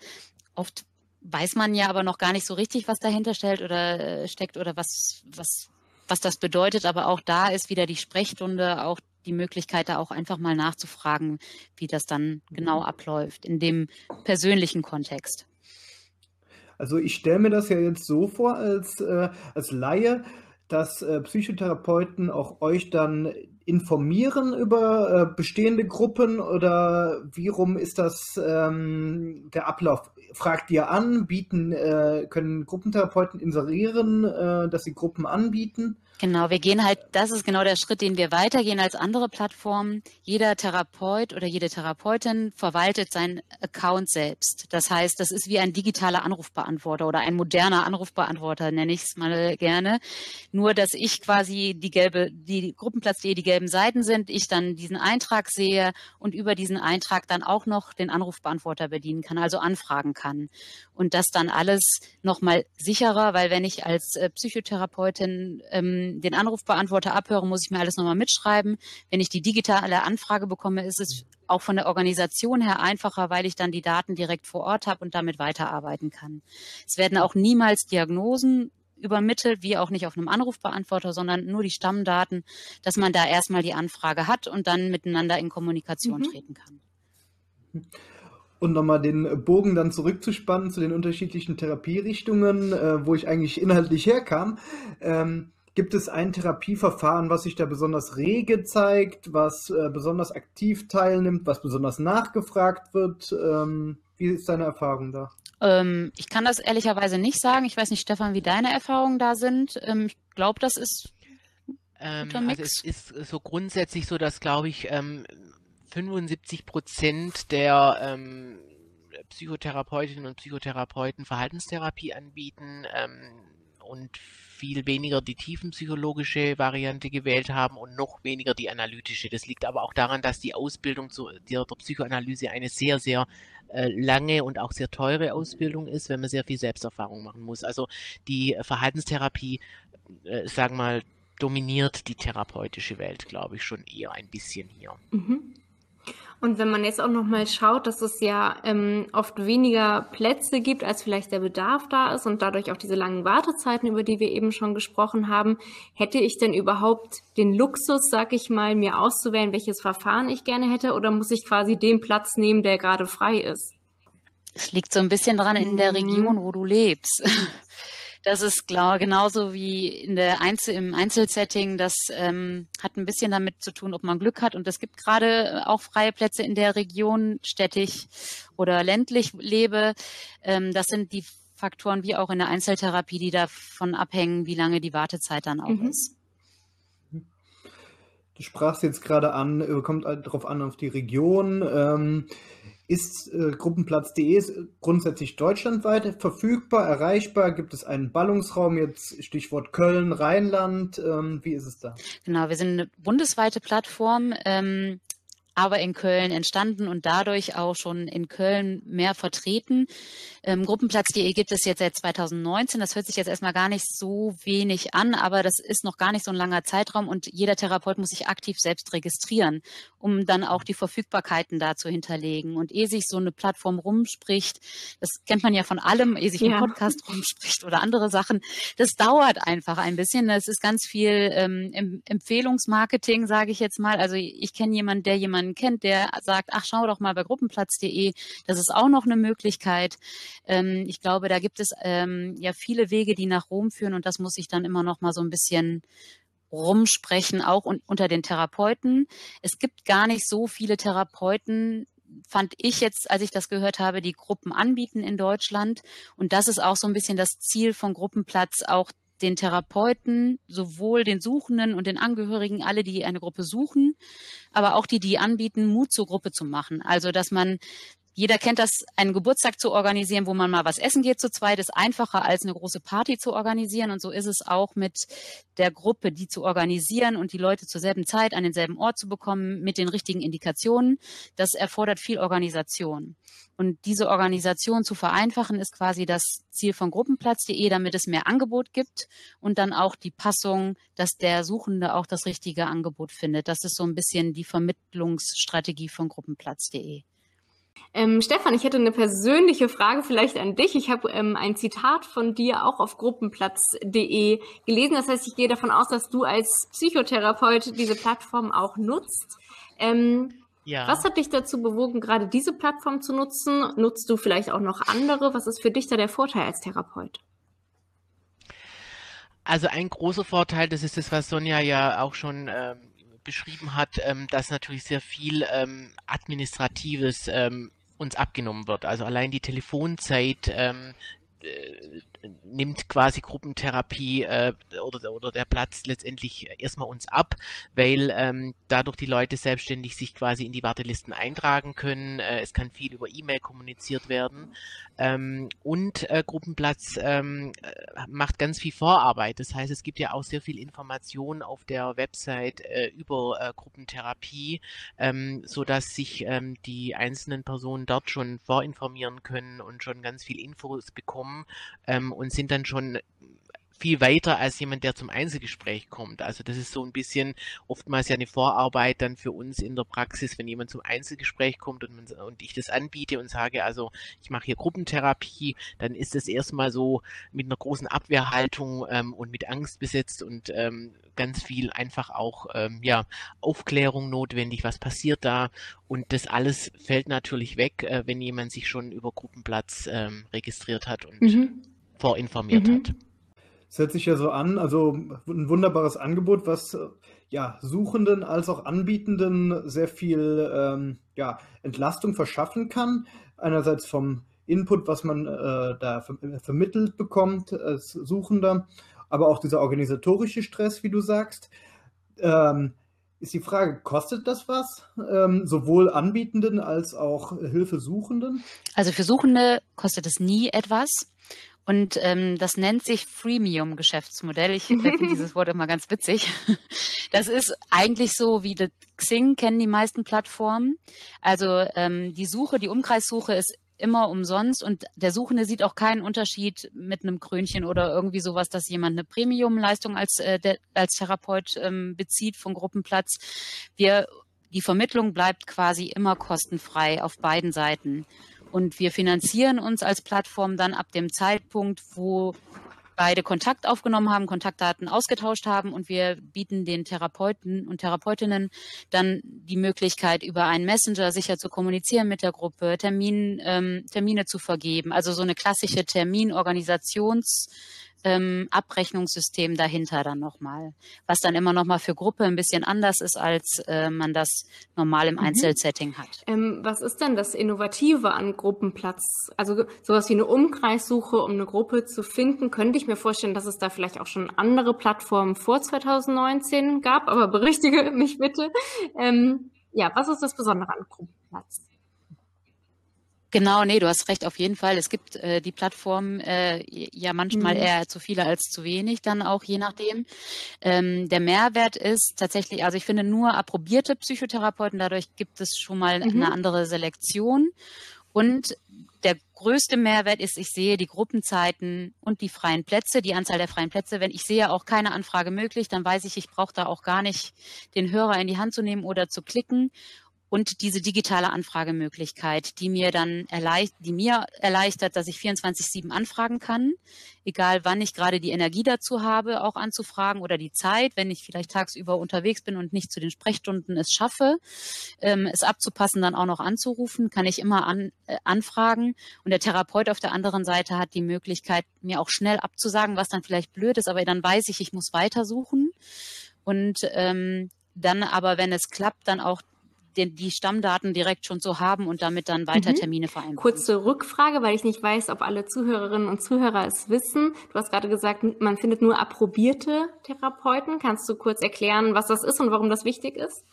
Oft weiß man ja aber noch gar nicht so richtig, was dahinter stellt oder äh, steckt oder was, was, was das bedeutet. Aber auch da ist wieder die Sprechstunde, auch die Möglichkeit, da auch einfach mal nachzufragen, wie das dann genau abläuft in dem persönlichen Kontext. Also ich stelle mir das ja jetzt so vor als, äh, als Laie, dass äh, Psychotherapeuten auch euch dann informieren über äh, bestehende Gruppen oder wie rum ist das ähm, der Ablauf? Fragt ihr an, bieten, äh, können Gruppentherapeuten inserieren, äh, dass sie Gruppen anbieten? Genau, wir gehen halt, das ist genau der Schritt, den wir weitergehen als andere Plattformen. Jeder Therapeut oder jede Therapeutin verwaltet seinen Account selbst. Das heißt, das ist wie ein digitaler Anrufbeantworter oder ein moderner Anrufbeantworter, nenne ich es mal gerne. Nur, dass ich quasi die gelbe, die Gruppenplatz.de die gelben Seiten sind, ich dann diesen Eintrag sehe und über diesen Eintrag dann auch noch den Anrufbeantworter bedienen kann, also anfragen kann. Und das dann alles nochmal sicherer, weil wenn ich als äh, Psychotherapeutin ähm, den Anrufbeantworter abhöre, muss ich mir alles nochmal mitschreiben. Wenn ich die digitale Anfrage bekomme, ist es auch von der Organisation her einfacher, weil ich dann die Daten direkt vor Ort habe und damit weiterarbeiten kann. Es werden auch niemals Diagnosen übermittelt, wie auch nicht auf einem Anrufbeantworter, sondern nur die Stammdaten, dass man da erstmal die Anfrage hat und dann miteinander in Kommunikation mhm. treten kann. Und nochmal den Bogen dann zurückzuspannen zu den unterschiedlichen Therapierichtungen, äh, wo ich eigentlich inhaltlich herkam. Ähm, Gibt es ein Therapieverfahren, was sich da besonders rege zeigt, was äh, besonders aktiv teilnimmt, was besonders nachgefragt wird? Ähm, wie ist deine Erfahrung da? Ähm, ich kann das ehrlicherweise nicht sagen. Ich weiß nicht, Stefan, wie deine Erfahrungen da sind. Ähm, ich glaube, das ist. Ähm, also es ist so grundsätzlich so, dass, glaube ich, 75 ähm, Prozent der ähm, Psychotherapeutinnen und Psychotherapeuten Verhaltenstherapie anbieten und viel weniger die tiefenpsychologische Variante gewählt haben und noch weniger die analytische. Das liegt aber auch daran, dass die Ausbildung zu der, der Psychoanalyse eine sehr, sehr äh, lange und auch sehr teure Ausbildung ist, wenn man sehr viel Selbsterfahrung machen muss. Also die Verhaltenstherapie, äh, sagen wir mal, dominiert die therapeutische Welt, glaube ich, schon eher ein bisschen hier. Mhm. Und wenn man jetzt auch noch mal schaut, dass es ja ähm, oft weniger Plätze gibt, als vielleicht der Bedarf da ist und dadurch auch diese langen Wartezeiten, über die wir eben schon gesprochen haben, hätte ich denn überhaupt den Luxus, sag ich mal, mir auszuwählen, welches Verfahren ich gerne hätte, oder muss ich quasi den Platz nehmen, der gerade frei ist? Es liegt so ein bisschen dran in der mhm. Region, wo du lebst. Das ist klar, genauso wie in der Einzel im Einzelsetting. Das ähm, hat ein bisschen damit zu tun, ob man Glück hat. Und es gibt gerade auch freie Plätze in der Region, städtisch oder ländlich lebe. Ähm, das sind die Faktoren wie auch in der Einzeltherapie, die davon abhängen, wie lange die Wartezeit dann auch mhm. ist. Du sprachst jetzt gerade an, äh, kommt halt darauf an, auf die Region. Ähm, ist äh, Gruppenplatz.de grundsätzlich deutschlandweit verfügbar, erreichbar? Gibt es einen Ballungsraum, jetzt Stichwort Köln, Rheinland? Ähm, wie ist es da? Genau, wir sind eine bundesweite Plattform. Ähm, aber in Köln entstanden und dadurch auch schon in Köln mehr vertreten. Ähm, Gruppenplatz.de gibt es jetzt seit 2019. Das hört sich jetzt erstmal gar nicht so wenig an, aber das ist noch gar nicht so ein langer Zeitraum und jeder Therapeut muss sich aktiv selbst registrieren, um dann auch die Verfügbarkeiten da zu hinterlegen. Und ehe sich so eine Plattform rumspricht, das kennt man ja von allem, ehe sich ein ja. Podcast rumspricht oder andere Sachen, das dauert einfach ein bisschen. Das ist ganz viel ähm, Empfehlungsmarketing, sage ich jetzt mal. Also ich kenne jemanden, der jemanden kennt, der sagt, ach, schau doch mal bei gruppenplatz.de, das ist auch noch eine Möglichkeit. Ähm, ich glaube, da gibt es ähm, ja viele Wege, die nach Rom führen und das muss ich dann immer noch mal so ein bisschen rumsprechen, auch un unter den Therapeuten. Es gibt gar nicht so viele Therapeuten, fand ich jetzt, als ich das gehört habe, die Gruppen anbieten in Deutschland. Und das ist auch so ein bisschen das Ziel von Gruppenplatz, auch den Therapeuten, sowohl den Suchenden und den Angehörigen, alle, die eine Gruppe suchen, aber auch die, die anbieten, Mut zur Gruppe zu machen. Also, dass man jeder kennt das, einen Geburtstag zu organisieren, wo man mal was essen geht zu zweit, ist einfacher als eine große Party zu organisieren. Und so ist es auch mit der Gruppe, die zu organisieren und die Leute zur selben Zeit an denselben Ort zu bekommen mit den richtigen Indikationen. Das erfordert viel Organisation. Und diese Organisation zu vereinfachen, ist quasi das Ziel von Gruppenplatz.de, damit es mehr Angebot gibt und dann auch die Passung, dass der Suchende auch das richtige Angebot findet. Das ist so ein bisschen die Vermittlungsstrategie von Gruppenplatz.de. Ähm, Stefan, ich hätte eine persönliche Frage vielleicht an dich. Ich habe ähm, ein Zitat von dir auch auf gruppenplatz.de gelesen. Das heißt, ich gehe davon aus, dass du als Psychotherapeut diese Plattform auch nutzt. Ähm, ja. Was hat dich dazu bewogen, gerade diese Plattform zu nutzen? Nutzt du vielleicht auch noch andere? Was ist für dich da der Vorteil als Therapeut? Also ein großer Vorteil, das ist das, was Sonja ja auch schon ähm, beschrieben hat, ähm, dass natürlich sehr viel ähm, Administratives ähm, uns abgenommen wird. Also allein die Telefonzeit ähm, äh, nimmt quasi Gruppentherapie äh, oder, oder der Platz letztendlich erstmal uns ab, weil ähm, dadurch die Leute selbstständig sich quasi in die Wartelisten eintragen können. Äh, es kann viel über E-Mail kommuniziert werden. Ähm, und äh, Gruppenplatz ähm, äh, macht ganz viel Vorarbeit. Das heißt, es gibt ja auch sehr viel Information auf der Website äh, über äh, Gruppentherapie, ähm, so dass sich ähm, die einzelnen Personen dort schon vorinformieren können und schon ganz viel Infos bekommen ähm, und sind dann schon viel weiter als jemand, der zum Einzelgespräch kommt. Also das ist so ein bisschen oftmals ja eine Vorarbeit dann für uns in der Praxis, wenn jemand zum Einzelgespräch kommt und, man, und ich das anbiete und sage, also ich mache hier Gruppentherapie, dann ist das erstmal so mit einer großen Abwehrhaltung ähm, und mit Angst besetzt und ähm, ganz viel einfach auch ähm, ja Aufklärung notwendig, was passiert da und das alles fällt natürlich weg, äh, wenn jemand sich schon über Gruppenplatz ähm, registriert hat und mhm. Vorinformiert mhm. hat. Es hört sich ja so an, also ein wunderbares Angebot, was ja Suchenden als auch Anbietenden sehr viel ähm, ja, Entlastung verschaffen kann. Einerseits vom Input, was man äh, da ver vermittelt bekommt als Suchender, aber auch dieser organisatorische Stress, wie du sagst. Ähm, ist die Frage, kostet das was? Ähm, sowohl Anbietenden als auch Hilfesuchenden? Also für Suchende kostet es nie etwas. Und ähm, das nennt sich Freemium-Geschäftsmodell. Ich finde dieses Wort immer ganz witzig. Das ist eigentlich so wie das Xing kennen die meisten Plattformen. Also ähm, die Suche, die Umkreissuche ist immer umsonst und der Suchende sieht auch keinen Unterschied mit einem Krönchen oder irgendwie sowas, dass jemand eine Premium-Leistung als, äh, der, als Therapeut ähm, bezieht von Gruppenplatz. Wir, die Vermittlung bleibt quasi immer kostenfrei auf beiden Seiten. Und wir finanzieren uns als Plattform dann ab dem Zeitpunkt, wo beide Kontakt aufgenommen haben, Kontaktdaten ausgetauscht haben und wir bieten den Therapeuten und Therapeutinnen dann die Möglichkeit, über einen Messenger sicher zu kommunizieren mit der Gruppe, Termin, ähm, Termine zu vergeben. Also so eine klassische Terminorganisations- ähm, Abrechnungssystem dahinter dann nochmal, was dann immer nochmal für Gruppe ein bisschen anders ist, als äh, man das normal im mhm. Einzelsetting hat. Ähm, was ist denn das Innovative an Gruppenplatz? Also sowas wie eine Umkreissuche, um eine Gruppe zu finden, könnte ich mir vorstellen, dass es da vielleicht auch schon andere Plattformen vor 2019 gab, aber berichtige mich bitte. Ähm, ja, was ist das Besondere an Gruppenplatz? Genau, nee, du hast recht, auf jeden Fall. Es gibt äh, die Plattform äh, ja manchmal mhm. eher zu viele als zu wenig, dann auch je nachdem. Ähm, der Mehrwert ist tatsächlich, also ich finde nur approbierte Psychotherapeuten, dadurch gibt es schon mal mhm. eine andere Selektion. Und der größte Mehrwert ist, ich sehe die Gruppenzeiten und die freien Plätze, die Anzahl der freien Plätze. Wenn ich sehe auch keine Anfrage möglich, dann weiß ich, ich brauche da auch gar nicht den Hörer in die Hand zu nehmen oder zu klicken und diese digitale Anfragemöglichkeit, die mir dann erleicht, die mir erleichtert, dass ich 24/7 anfragen kann, egal wann ich gerade die Energie dazu habe, auch anzufragen oder die Zeit, wenn ich vielleicht tagsüber unterwegs bin und nicht zu den Sprechstunden es schaffe, ähm, es abzupassen, dann auch noch anzurufen, kann ich immer an, äh, anfragen. Und der Therapeut auf der anderen Seite hat die Möglichkeit, mir auch schnell abzusagen, was dann vielleicht blöd ist, aber dann weiß ich, ich muss weitersuchen. Und ähm, dann aber, wenn es klappt, dann auch den, die Stammdaten direkt schon so haben und damit dann weiter mhm. Termine vereinbaren. Kurze Rückfrage, weil ich nicht weiß, ob alle Zuhörerinnen und Zuhörer es wissen. Du hast gerade gesagt, man findet nur approbierte Therapeuten. Kannst du kurz erklären, was das ist und warum das wichtig ist?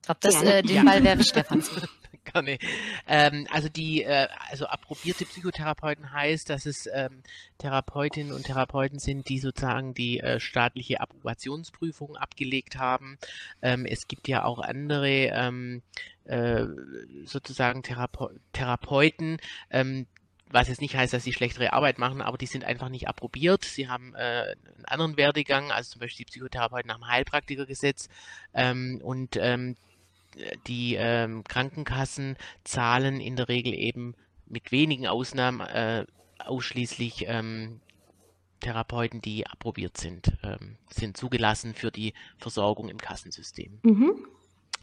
Ich glaube, das äh, den ja. Ball wäre Stefan. Gerne. Ähm, also die, äh, also approbierte Psychotherapeuten heißt, dass es ähm, Therapeutinnen und Therapeuten sind, die sozusagen die äh, staatliche Approbationsprüfung abgelegt haben. Ähm, es gibt ja auch andere ähm, äh, sozusagen Therape Therapeuten, ähm, was jetzt nicht heißt, dass sie schlechtere Arbeit machen, aber die sind einfach nicht approbiert. Sie haben äh, einen anderen Werdegang, also zum Beispiel die Psychotherapeuten nach dem Heilpraktikergesetz. Ähm, und ähm, die ähm, Krankenkassen zahlen in der Regel eben mit wenigen Ausnahmen äh, ausschließlich ähm, Therapeuten, die approbiert sind, ähm, sind zugelassen für die Versorgung im Kassensystem. Mhm.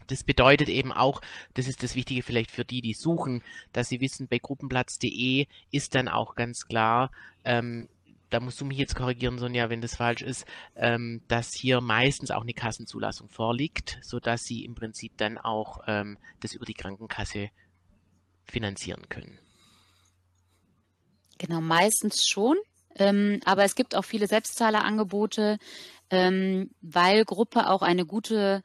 Das bedeutet eben auch, das ist das Wichtige vielleicht für die, die suchen, dass sie wissen, bei gruppenplatz.de ist dann auch ganz klar, ähm, da musst du mich jetzt korrigieren, Sonja, wenn das falsch ist, ähm, dass hier meistens auch eine Kassenzulassung vorliegt, sodass sie im Prinzip dann auch ähm, das über die Krankenkasse finanzieren können. Genau, meistens schon. Ähm, aber es gibt auch viele Selbstzahlerangebote, ähm, weil Gruppe auch eine gute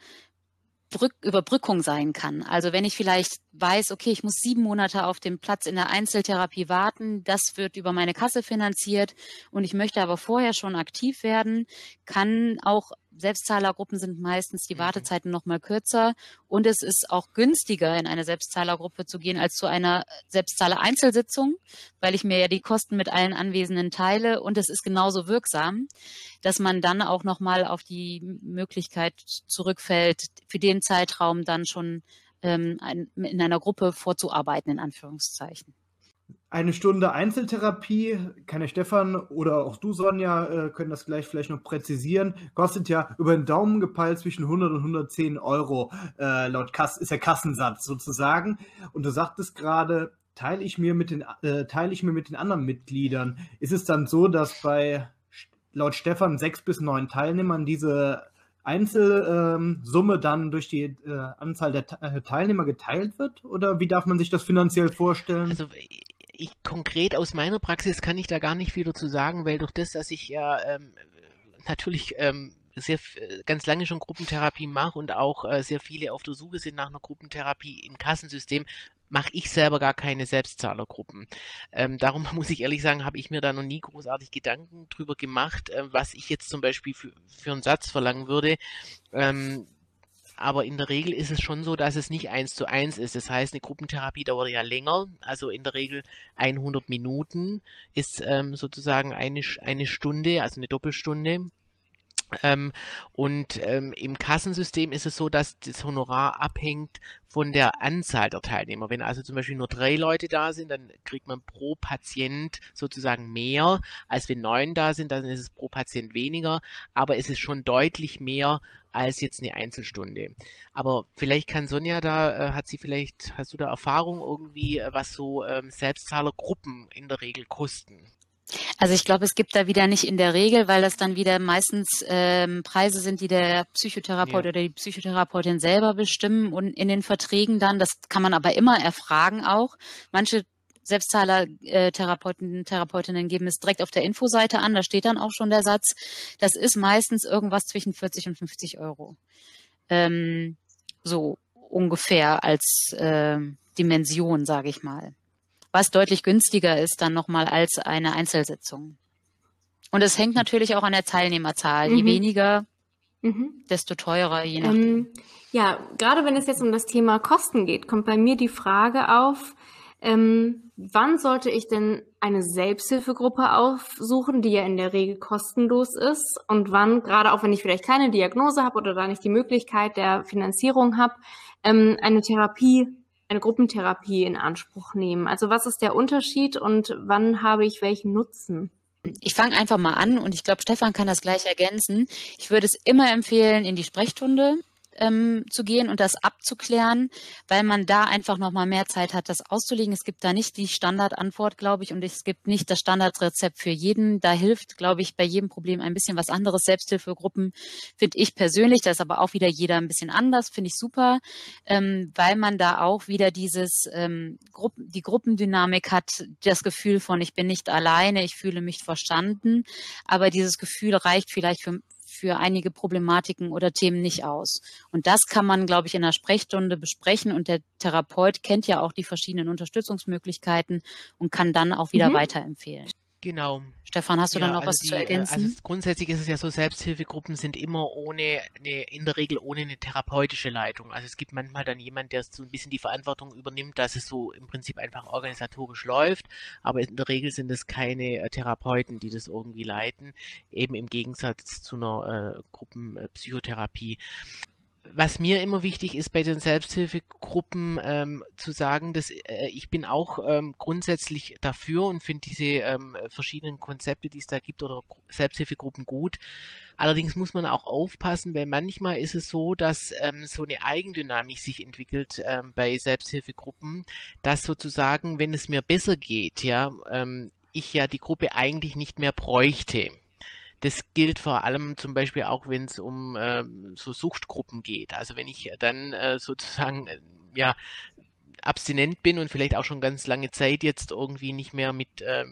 Brück Überbrückung sein kann. Also wenn ich vielleicht weiß, okay, ich muss sieben Monate auf dem Platz in der Einzeltherapie warten, das wird über meine Kasse finanziert und ich möchte aber vorher schon aktiv werden, kann auch Selbstzahlergruppen sind meistens die mhm. Wartezeiten noch mal kürzer und es ist auch günstiger, in eine Selbstzahlergruppe zu gehen als zu einer Selbstzahler-Einzelsitzung, weil ich mir ja die Kosten mit allen Anwesenden teile und es ist genauso wirksam, dass man dann auch noch mal auf die Möglichkeit zurückfällt, für den Zeitraum dann schon ähm, in einer Gruppe vorzuarbeiten, in Anführungszeichen. Eine Stunde Einzeltherapie, kann der Stefan oder auch du, Sonja, äh, können das gleich vielleicht noch präzisieren, kostet ja über den Daumen gepeilt zwischen 100 und 110 Euro, äh, laut Kass ist der Kassensatz sozusagen. Und du sagtest gerade, teile ich mir mit den, äh, teile ich mir mit den anderen Mitgliedern. Ist es dann so, dass bei laut Stefan sechs bis neun Teilnehmern diese Einzelsumme ähm, dann durch die äh, Anzahl der Teilnehmer geteilt wird? Oder wie darf man sich das finanziell vorstellen? Also ich konkret aus meiner Praxis kann ich da gar nicht viel dazu sagen, weil durch das, dass ich ja ähm, natürlich ähm, sehr ganz lange schon Gruppentherapie mache und auch äh, sehr viele auf der Suche sind nach einer Gruppentherapie im Kassensystem, mache ich selber gar keine Selbstzahlergruppen. Ähm, darum muss ich ehrlich sagen, habe ich mir da noch nie großartig Gedanken drüber gemacht, äh, was ich jetzt zum Beispiel für, für einen Satz verlangen würde. Ähm, aber in der Regel ist es schon so, dass es nicht eins zu eins ist. Das heißt, eine Gruppentherapie dauert ja länger, also in der Regel 100 Minuten ist ähm, sozusagen eine, eine Stunde, also eine Doppelstunde. Ähm, und ähm, im Kassensystem ist es so, dass das Honorar abhängt von der Anzahl der Teilnehmer. Wenn also zum Beispiel nur drei Leute da sind, dann kriegt man pro Patient sozusagen mehr, als wenn neun da sind, dann ist es pro Patient weniger, aber es ist schon deutlich mehr als jetzt eine Einzelstunde. Aber vielleicht kann Sonja da, äh, hat sie vielleicht, hast du da Erfahrung irgendwie, äh, was so ähm, Selbstzahlergruppen in der Regel kosten? Also ich glaube, es gibt da wieder nicht in der Regel, weil das dann wieder meistens ähm, Preise sind, die der Psychotherapeut ja. oder die Psychotherapeutin selber bestimmen und in den Verträgen dann, das kann man aber immer erfragen auch. Manche Selbstzahler-Therapeuten, äh, Therapeutinnen geben es direkt auf der Infoseite an, da steht dann auch schon der Satz. Das ist meistens irgendwas zwischen 40 und 50 Euro. Ähm, so ungefähr als äh, Dimension, sage ich mal was deutlich günstiger ist dann nochmal als eine Einzelsitzung. Und es hängt natürlich auch an der Teilnehmerzahl. Mhm. Je weniger, mhm. desto teurer, je nach. Ähm, ja, gerade wenn es jetzt um das Thema Kosten geht, kommt bei mir die Frage auf, ähm, wann sollte ich denn eine Selbsthilfegruppe aufsuchen, die ja in der Regel kostenlos ist? Und wann, gerade auch wenn ich vielleicht keine Diagnose habe oder da nicht die Möglichkeit der Finanzierung habe, ähm, eine Therapie eine Gruppentherapie in Anspruch nehmen? Also was ist der Unterschied und wann habe ich welchen Nutzen? Ich fange einfach mal an und ich glaube, Stefan kann das gleich ergänzen. Ich würde es immer empfehlen, in die Sprechstunde ähm, zu gehen und das abzuklären, weil man da einfach nochmal mehr Zeit hat, das auszulegen. Es gibt da nicht die Standardantwort, glaube ich, und es gibt nicht das Standardrezept für jeden. Da hilft, glaube ich, bei jedem Problem ein bisschen was anderes. Selbsthilfegruppen finde ich persönlich, das ist aber auch wieder jeder ein bisschen anders, finde ich super, ähm, weil man da auch wieder dieses ähm, Gruppen, die Gruppendynamik hat, das Gefühl von ich bin nicht alleine, ich fühle mich verstanden, aber dieses Gefühl reicht vielleicht für für einige Problematiken oder Themen nicht aus. Und das kann man, glaube ich, in einer Sprechstunde besprechen und der Therapeut kennt ja auch die verschiedenen Unterstützungsmöglichkeiten und kann dann auch wieder mhm. weiterempfehlen. Genau. Stefan, hast du ja, dann noch also was die, zu ergänzen? Also grundsätzlich ist es ja so, Selbsthilfegruppen sind immer ohne, eine, in der Regel ohne eine therapeutische Leitung. Also es gibt manchmal dann jemand, der so ein bisschen die Verantwortung übernimmt, dass es so im Prinzip einfach organisatorisch läuft, aber in der Regel sind es keine äh, Therapeuten, die das irgendwie leiten, eben im Gegensatz zu einer äh, Gruppenpsychotherapie. Was mir immer wichtig ist bei den Selbsthilfegruppen ähm, zu sagen, dass äh, ich bin auch ähm, grundsätzlich dafür und finde diese ähm, verschiedenen Konzepte, die es da gibt oder Selbsthilfegruppen gut. Allerdings muss man auch aufpassen, weil manchmal ist es so, dass ähm, so eine Eigendynamik sich entwickelt ähm, bei Selbsthilfegruppen, dass sozusagen, wenn es mir besser geht, ja, ähm, ich ja die Gruppe eigentlich nicht mehr bräuchte. Das gilt vor allem zum Beispiel auch, wenn es um äh, so Suchtgruppen geht. Also wenn ich dann äh, sozusagen äh, ja abstinent bin und vielleicht auch schon ganz lange Zeit jetzt irgendwie nicht mehr mit äh,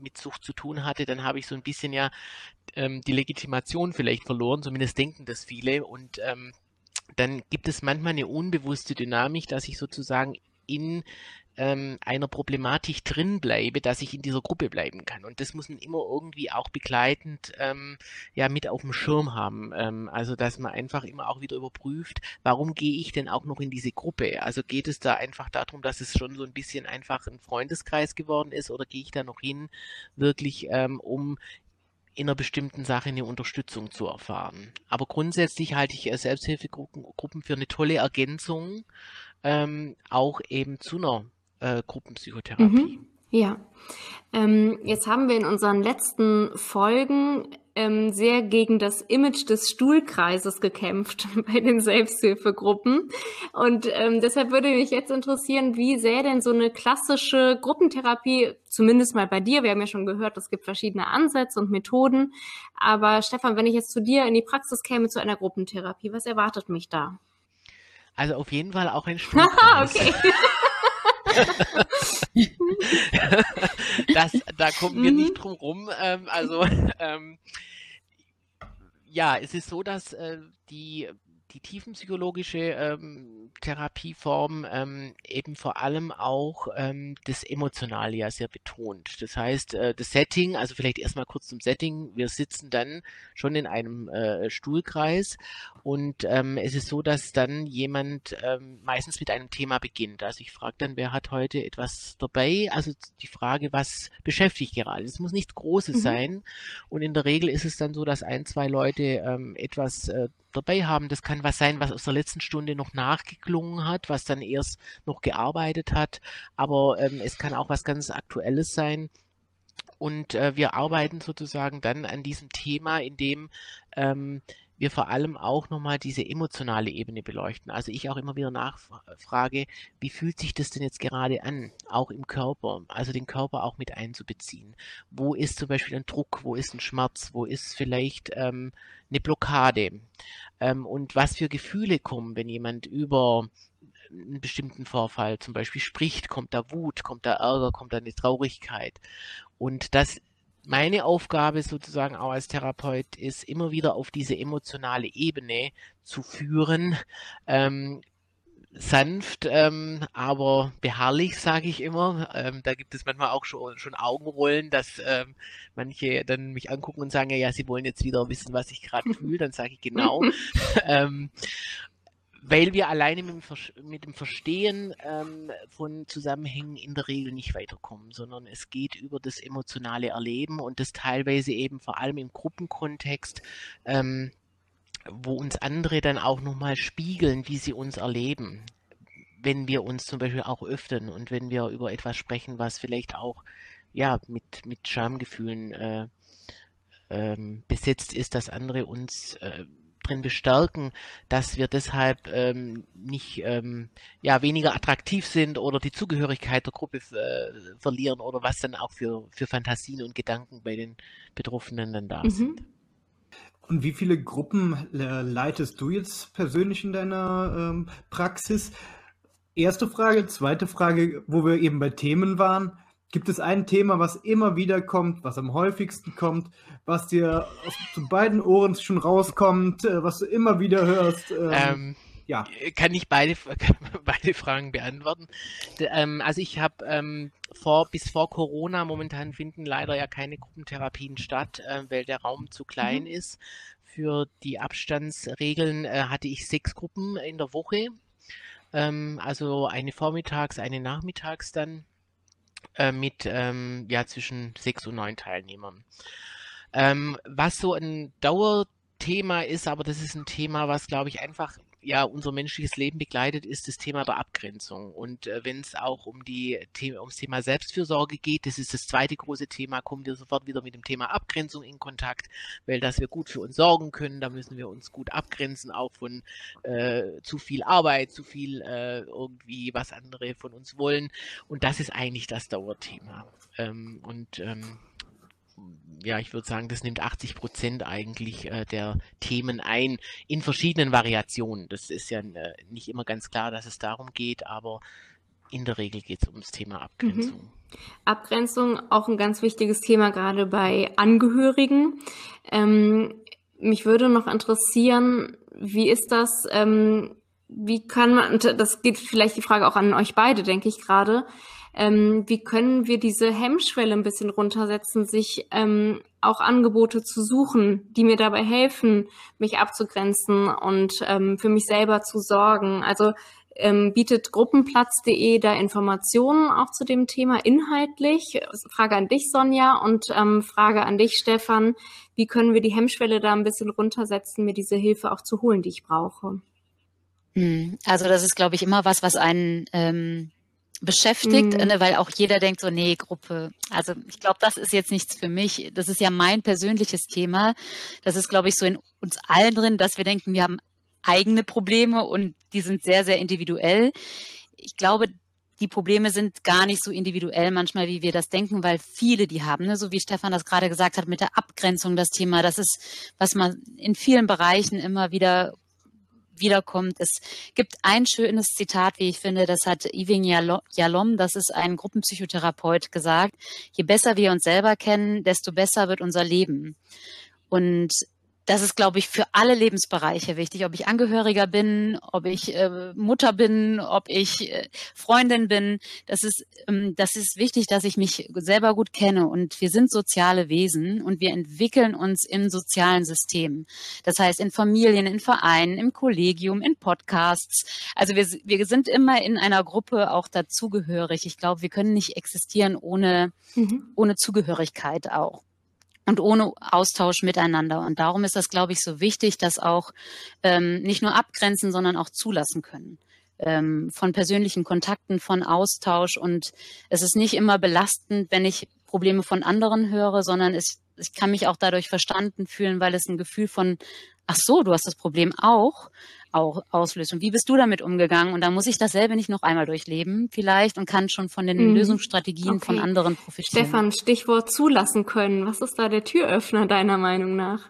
mit Sucht zu tun hatte, dann habe ich so ein bisschen ja ähm, die Legitimation vielleicht verloren. Zumindest denken das viele und ähm, dann gibt es manchmal eine unbewusste Dynamik, dass ich sozusagen in ähm, einer Problematik drin bleibe, dass ich in dieser Gruppe bleiben kann. Und das muss man immer irgendwie auch begleitend ähm, ja mit auf dem Schirm haben. Ähm, also dass man einfach immer auch wieder überprüft, warum gehe ich denn auch noch in diese Gruppe? Also geht es da einfach darum, dass es schon so ein bisschen einfach ein Freundeskreis geworden ist oder gehe ich da noch hin, wirklich ähm, um in einer bestimmten Sache eine Unterstützung zu erfahren. Aber grundsätzlich halte ich Selbsthilfegruppen für eine tolle Ergänzung, ähm, auch eben zu einer äh, Gruppenpsychotherapie. Mhm. Ja, ähm, jetzt haben wir in unseren letzten Folgen ähm, sehr gegen das Image des Stuhlkreises gekämpft bei den Selbsthilfegruppen. Und ähm, deshalb würde mich jetzt interessieren, wie sähe denn so eine klassische Gruppentherapie, zumindest mal bei dir, wir haben ja schon gehört, es gibt verschiedene Ansätze und Methoden. Aber Stefan, wenn ich jetzt zu dir in die Praxis käme zu einer Gruppentherapie, was erwartet mich da? Also auf jeden Fall auch ein Stuhlkreis. okay. das, da kommen wir nicht mhm. drum rum. Ähm, also ähm, ja, es ist so, dass äh, die die tiefenpsychologische ähm, Therapieform ähm, eben vor allem auch ähm, das Emotionale ja sehr betont. Das heißt, äh, das Setting, also vielleicht erstmal kurz zum Setting, wir sitzen dann schon in einem äh, Stuhlkreis und ähm, es ist so, dass dann jemand ähm, meistens mit einem Thema beginnt. Also ich frage dann, wer hat heute etwas dabei? Also die Frage, was beschäftigt gerade? Es muss nichts Großes mhm. sein und in der Regel ist es dann so, dass ein, zwei Leute ähm, etwas äh, dabei haben. Das kann was sein, was aus der letzten Stunde noch nachgeklungen hat, was dann erst noch gearbeitet hat. Aber ähm, es kann auch was ganz Aktuelles sein. Und äh, wir arbeiten sozusagen dann an diesem Thema, indem ähm, wir vor allem auch nochmal diese emotionale Ebene beleuchten. Also ich auch immer wieder nachfrage, wie fühlt sich das denn jetzt gerade an, auch im Körper, also den Körper auch mit einzubeziehen. Wo ist zum Beispiel ein Druck, wo ist ein Schmerz, wo ist vielleicht ähm, eine Blockade ähm, und was für Gefühle kommen, wenn jemand über einen bestimmten Vorfall zum Beispiel spricht, kommt da Wut, kommt da Ärger, kommt da eine Traurigkeit. Und das meine Aufgabe sozusagen auch als Therapeut ist, immer wieder auf diese emotionale Ebene zu führen, ähm, sanft, ähm, aber beharrlich, sage ich immer. Ähm, da gibt es manchmal auch schon, schon Augenrollen, dass ähm, manche dann mich angucken und sagen, ja, ja, sie wollen jetzt wieder wissen, was ich gerade fühle. Dann sage ich genau. ähm, weil wir alleine mit dem, mit dem Verstehen ähm, von Zusammenhängen in der Regel nicht weiterkommen, sondern es geht über das emotionale Erleben und das teilweise eben vor allem im Gruppenkontext ähm, wo uns andere dann auch nochmal spiegeln, wie sie uns erleben. Wenn wir uns zum Beispiel auch öffnen und wenn wir über etwas sprechen, was vielleicht auch ja mit, mit Schamgefühlen äh, ähm, besetzt ist, dass andere uns äh, drin bestärken, dass wir deshalb ähm, nicht ähm, ja weniger attraktiv sind oder die Zugehörigkeit der Gruppe äh, verlieren oder was dann auch für, für Fantasien und Gedanken bei den Betroffenen dann da mhm. sind. Und wie viele Gruppen äh, leitest du jetzt persönlich in deiner ähm, Praxis? Erste Frage. Zweite Frage, wo wir eben bei Themen waren. Gibt es ein Thema, was immer wieder kommt, was am häufigsten kommt, was dir zu beiden Ohren schon rauskommt, äh, was du immer wieder hörst? Ähm, ähm, ja. Kann ich beide, beide Fragen beantworten. Ähm, also ich habe ähm, vor, bis vor Corona, momentan finden leider ja keine Gruppentherapien statt, äh, weil der Raum zu klein mhm. ist. Für die Abstandsregeln äh, hatte ich sechs Gruppen in der Woche. Ähm, also eine vormittags, eine nachmittags dann äh, mit ja zwischen sechs und neun Teilnehmern. Was so ein Dauerthema ist, aber das ist ein Thema, was glaube ich einfach ja unser menschliches Leben begleitet, ist das Thema der Abgrenzung. Und äh, wenn es auch um die ums Thema Selbstfürsorge geht, das ist das zweite große Thema, kommen wir sofort wieder mit dem Thema Abgrenzung in Kontakt, weil dass wir gut für uns sorgen können, da müssen wir uns gut abgrenzen, auch von äh, zu viel Arbeit, zu viel äh, irgendwie, was andere von uns wollen. Und das ist eigentlich das Dauerthema. Ähm, und ähm, ja, ich würde sagen, das nimmt 80 Prozent eigentlich äh, der Themen ein, in verschiedenen Variationen. Das ist ja äh, nicht immer ganz klar, dass es darum geht, aber in der Regel geht es ums Thema Abgrenzung. Mhm. Abgrenzung auch ein ganz wichtiges Thema, gerade bei Angehörigen. Ähm, mich würde noch interessieren, wie ist das, ähm, wie kann man, das geht vielleicht die Frage auch an euch beide, denke ich gerade, ähm, wie können wir diese Hemmschwelle ein bisschen runtersetzen, sich ähm, auch Angebote zu suchen, die mir dabei helfen, mich abzugrenzen und ähm, für mich selber zu sorgen. Also ähm, bietet gruppenplatz.de da Informationen auch zu dem Thema inhaltlich. Frage an dich, Sonja, und ähm, Frage an dich, Stefan. Wie können wir die Hemmschwelle da ein bisschen runtersetzen, mir diese Hilfe auch zu holen, die ich brauche? Hm, also das ist, glaube ich, immer was, was einen ähm, beschäftigt, mhm. ne, weil auch jeder denkt so, nee, Gruppe, also ich glaube, das ist jetzt nichts für mich. Das ist ja mein persönliches Thema. Das ist, glaube ich, so in uns allen drin, dass wir denken, wir haben eigene Probleme und die sind sehr, sehr individuell. Ich glaube, die Probleme sind gar nicht so individuell manchmal, wie wir das denken, weil viele die haben, ne? so wie Stefan das gerade gesagt hat, mit der Abgrenzung das Thema. Das ist, was man in vielen Bereichen immer wieder wiederkommt. Es gibt ein schönes Zitat, wie ich finde, das hat Iving Yalom, das ist ein Gruppenpsychotherapeut, gesagt. Je besser wir uns selber kennen, desto besser wird unser Leben. Und das ist, glaube ich, für alle Lebensbereiche wichtig. Ob ich Angehöriger bin, ob ich äh, Mutter bin, ob ich äh, Freundin bin. Das ist, ähm, das ist wichtig, dass ich mich selber gut kenne. Und wir sind soziale Wesen und wir entwickeln uns im sozialen System. Das heißt, in Familien, in Vereinen, im Kollegium, in Podcasts. Also wir, wir sind immer in einer Gruppe auch dazugehörig. Ich glaube, wir können nicht existieren ohne, mhm. ohne Zugehörigkeit auch und ohne Austausch miteinander. Und darum ist das, glaube ich, so wichtig, dass auch ähm, nicht nur abgrenzen, sondern auch zulassen können ähm, von persönlichen Kontakten, von Austausch. Und es ist nicht immer belastend, wenn ich Probleme von anderen höre, sondern es, ich kann mich auch dadurch verstanden fühlen, weil es ein Gefühl von, ach so, du hast das Problem auch auch auslöst. Und wie bist du damit umgegangen? Und da muss ich dasselbe nicht noch einmal durchleben vielleicht und kann schon von den mhm. Lösungsstrategien okay. von anderen profitieren. Stefan, Stichwort zulassen können. Was ist da der Türöffner deiner Meinung nach?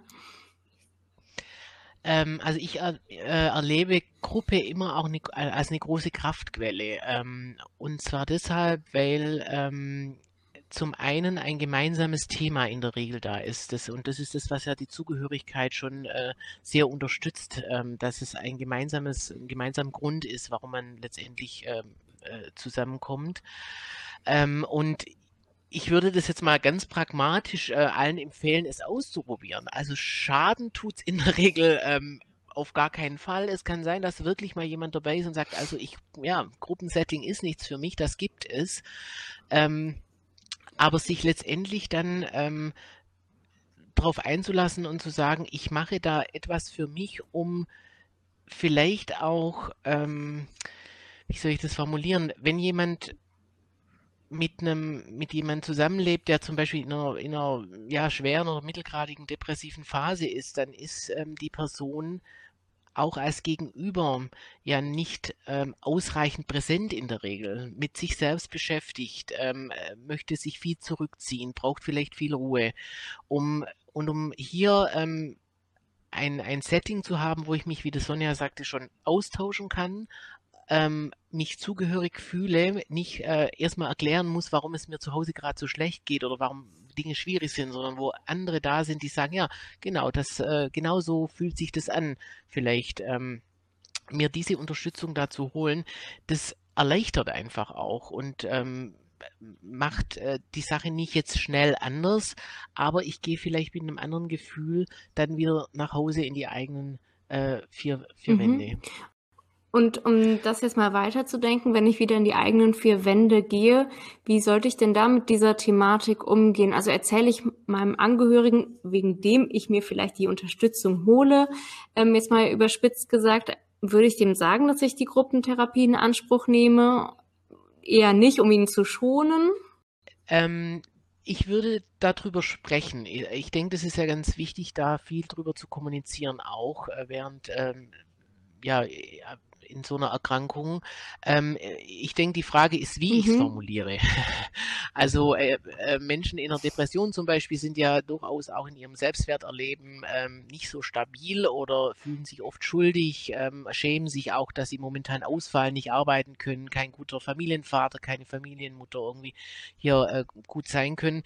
Ähm, also ich äh, erlebe Gruppe immer auch ne, als eine große Kraftquelle. Ähm, und zwar deshalb, weil ähm, zum einen ein gemeinsames Thema in der Regel da ist. Das, und das ist das, was ja die Zugehörigkeit schon äh, sehr unterstützt, ähm, dass es ein gemeinsames, ein gemeinsamer Grund ist, warum man letztendlich ähm, äh, zusammenkommt. Ähm, und ich würde das jetzt mal ganz pragmatisch äh, allen empfehlen, es auszuprobieren. Also Schaden tut's in der Regel ähm, auf gar keinen Fall. Es kann sein, dass wirklich mal jemand dabei ist und sagt, also ich, ja, Gruppensetting ist nichts für mich, das gibt es. Ähm, aber sich letztendlich dann ähm, darauf einzulassen und zu sagen, ich mache da etwas für mich, um vielleicht auch, ähm, wie soll ich das formulieren, wenn jemand mit einem, mit jemandem zusammenlebt, der zum Beispiel in einer, in einer ja, schweren oder mittelgradigen depressiven Phase ist, dann ist ähm, die Person auch als Gegenüber ja nicht ähm, ausreichend präsent in der Regel, mit sich selbst beschäftigt, ähm, äh, möchte sich viel zurückziehen, braucht vielleicht viel Ruhe, um und um hier ähm, ein, ein Setting zu haben, wo ich mich, wie das Sonja sagte, schon austauschen kann, ähm, mich zugehörig fühle, nicht äh, erstmal erklären muss, warum es mir zu Hause gerade so schlecht geht oder warum Dinge schwierig sind, sondern wo andere da sind, die sagen, ja, genau, das äh, genau so fühlt sich das an. Vielleicht ähm, mir diese Unterstützung dazu holen, das erleichtert einfach auch und ähm, macht äh, die Sache nicht jetzt schnell anders, aber ich gehe vielleicht mit einem anderen Gefühl dann wieder nach Hause in die eigenen äh, vier, vier mhm. Wände. Und um das jetzt mal weiterzudenken, wenn ich wieder in die eigenen vier Wände gehe, wie sollte ich denn da mit dieser Thematik umgehen? Also erzähle ich meinem Angehörigen, wegen dem ich mir vielleicht die Unterstützung hole, ähm, jetzt mal überspitzt gesagt, würde ich dem sagen, dass ich die Gruppentherapie in Anspruch nehme? Eher nicht, um ihn zu schonen? Ähm, ich würde darüber sprechen. Ich denke, das ist ja ganz wichtig, da viel drüber zu kommunizieren, auch äh, während ähm, ja, in so einer Erkrankung. Ähm, äh, ich denke, die Frage ist, wie mhm. ich es formuliere. also äh, äh, Menschen in einer Depression zum Beispiel sind ja durchaus auch in ihrem Selbstwerterleben ähm, nicht so stabil oder fühlen sich oft schuldig, ähm, schämen sich auch, dass sie momentan ausfallen, nicht arbeiten können, kein guter Familienvater, keine Familienmutter irgendwie hier äh, gut sein können.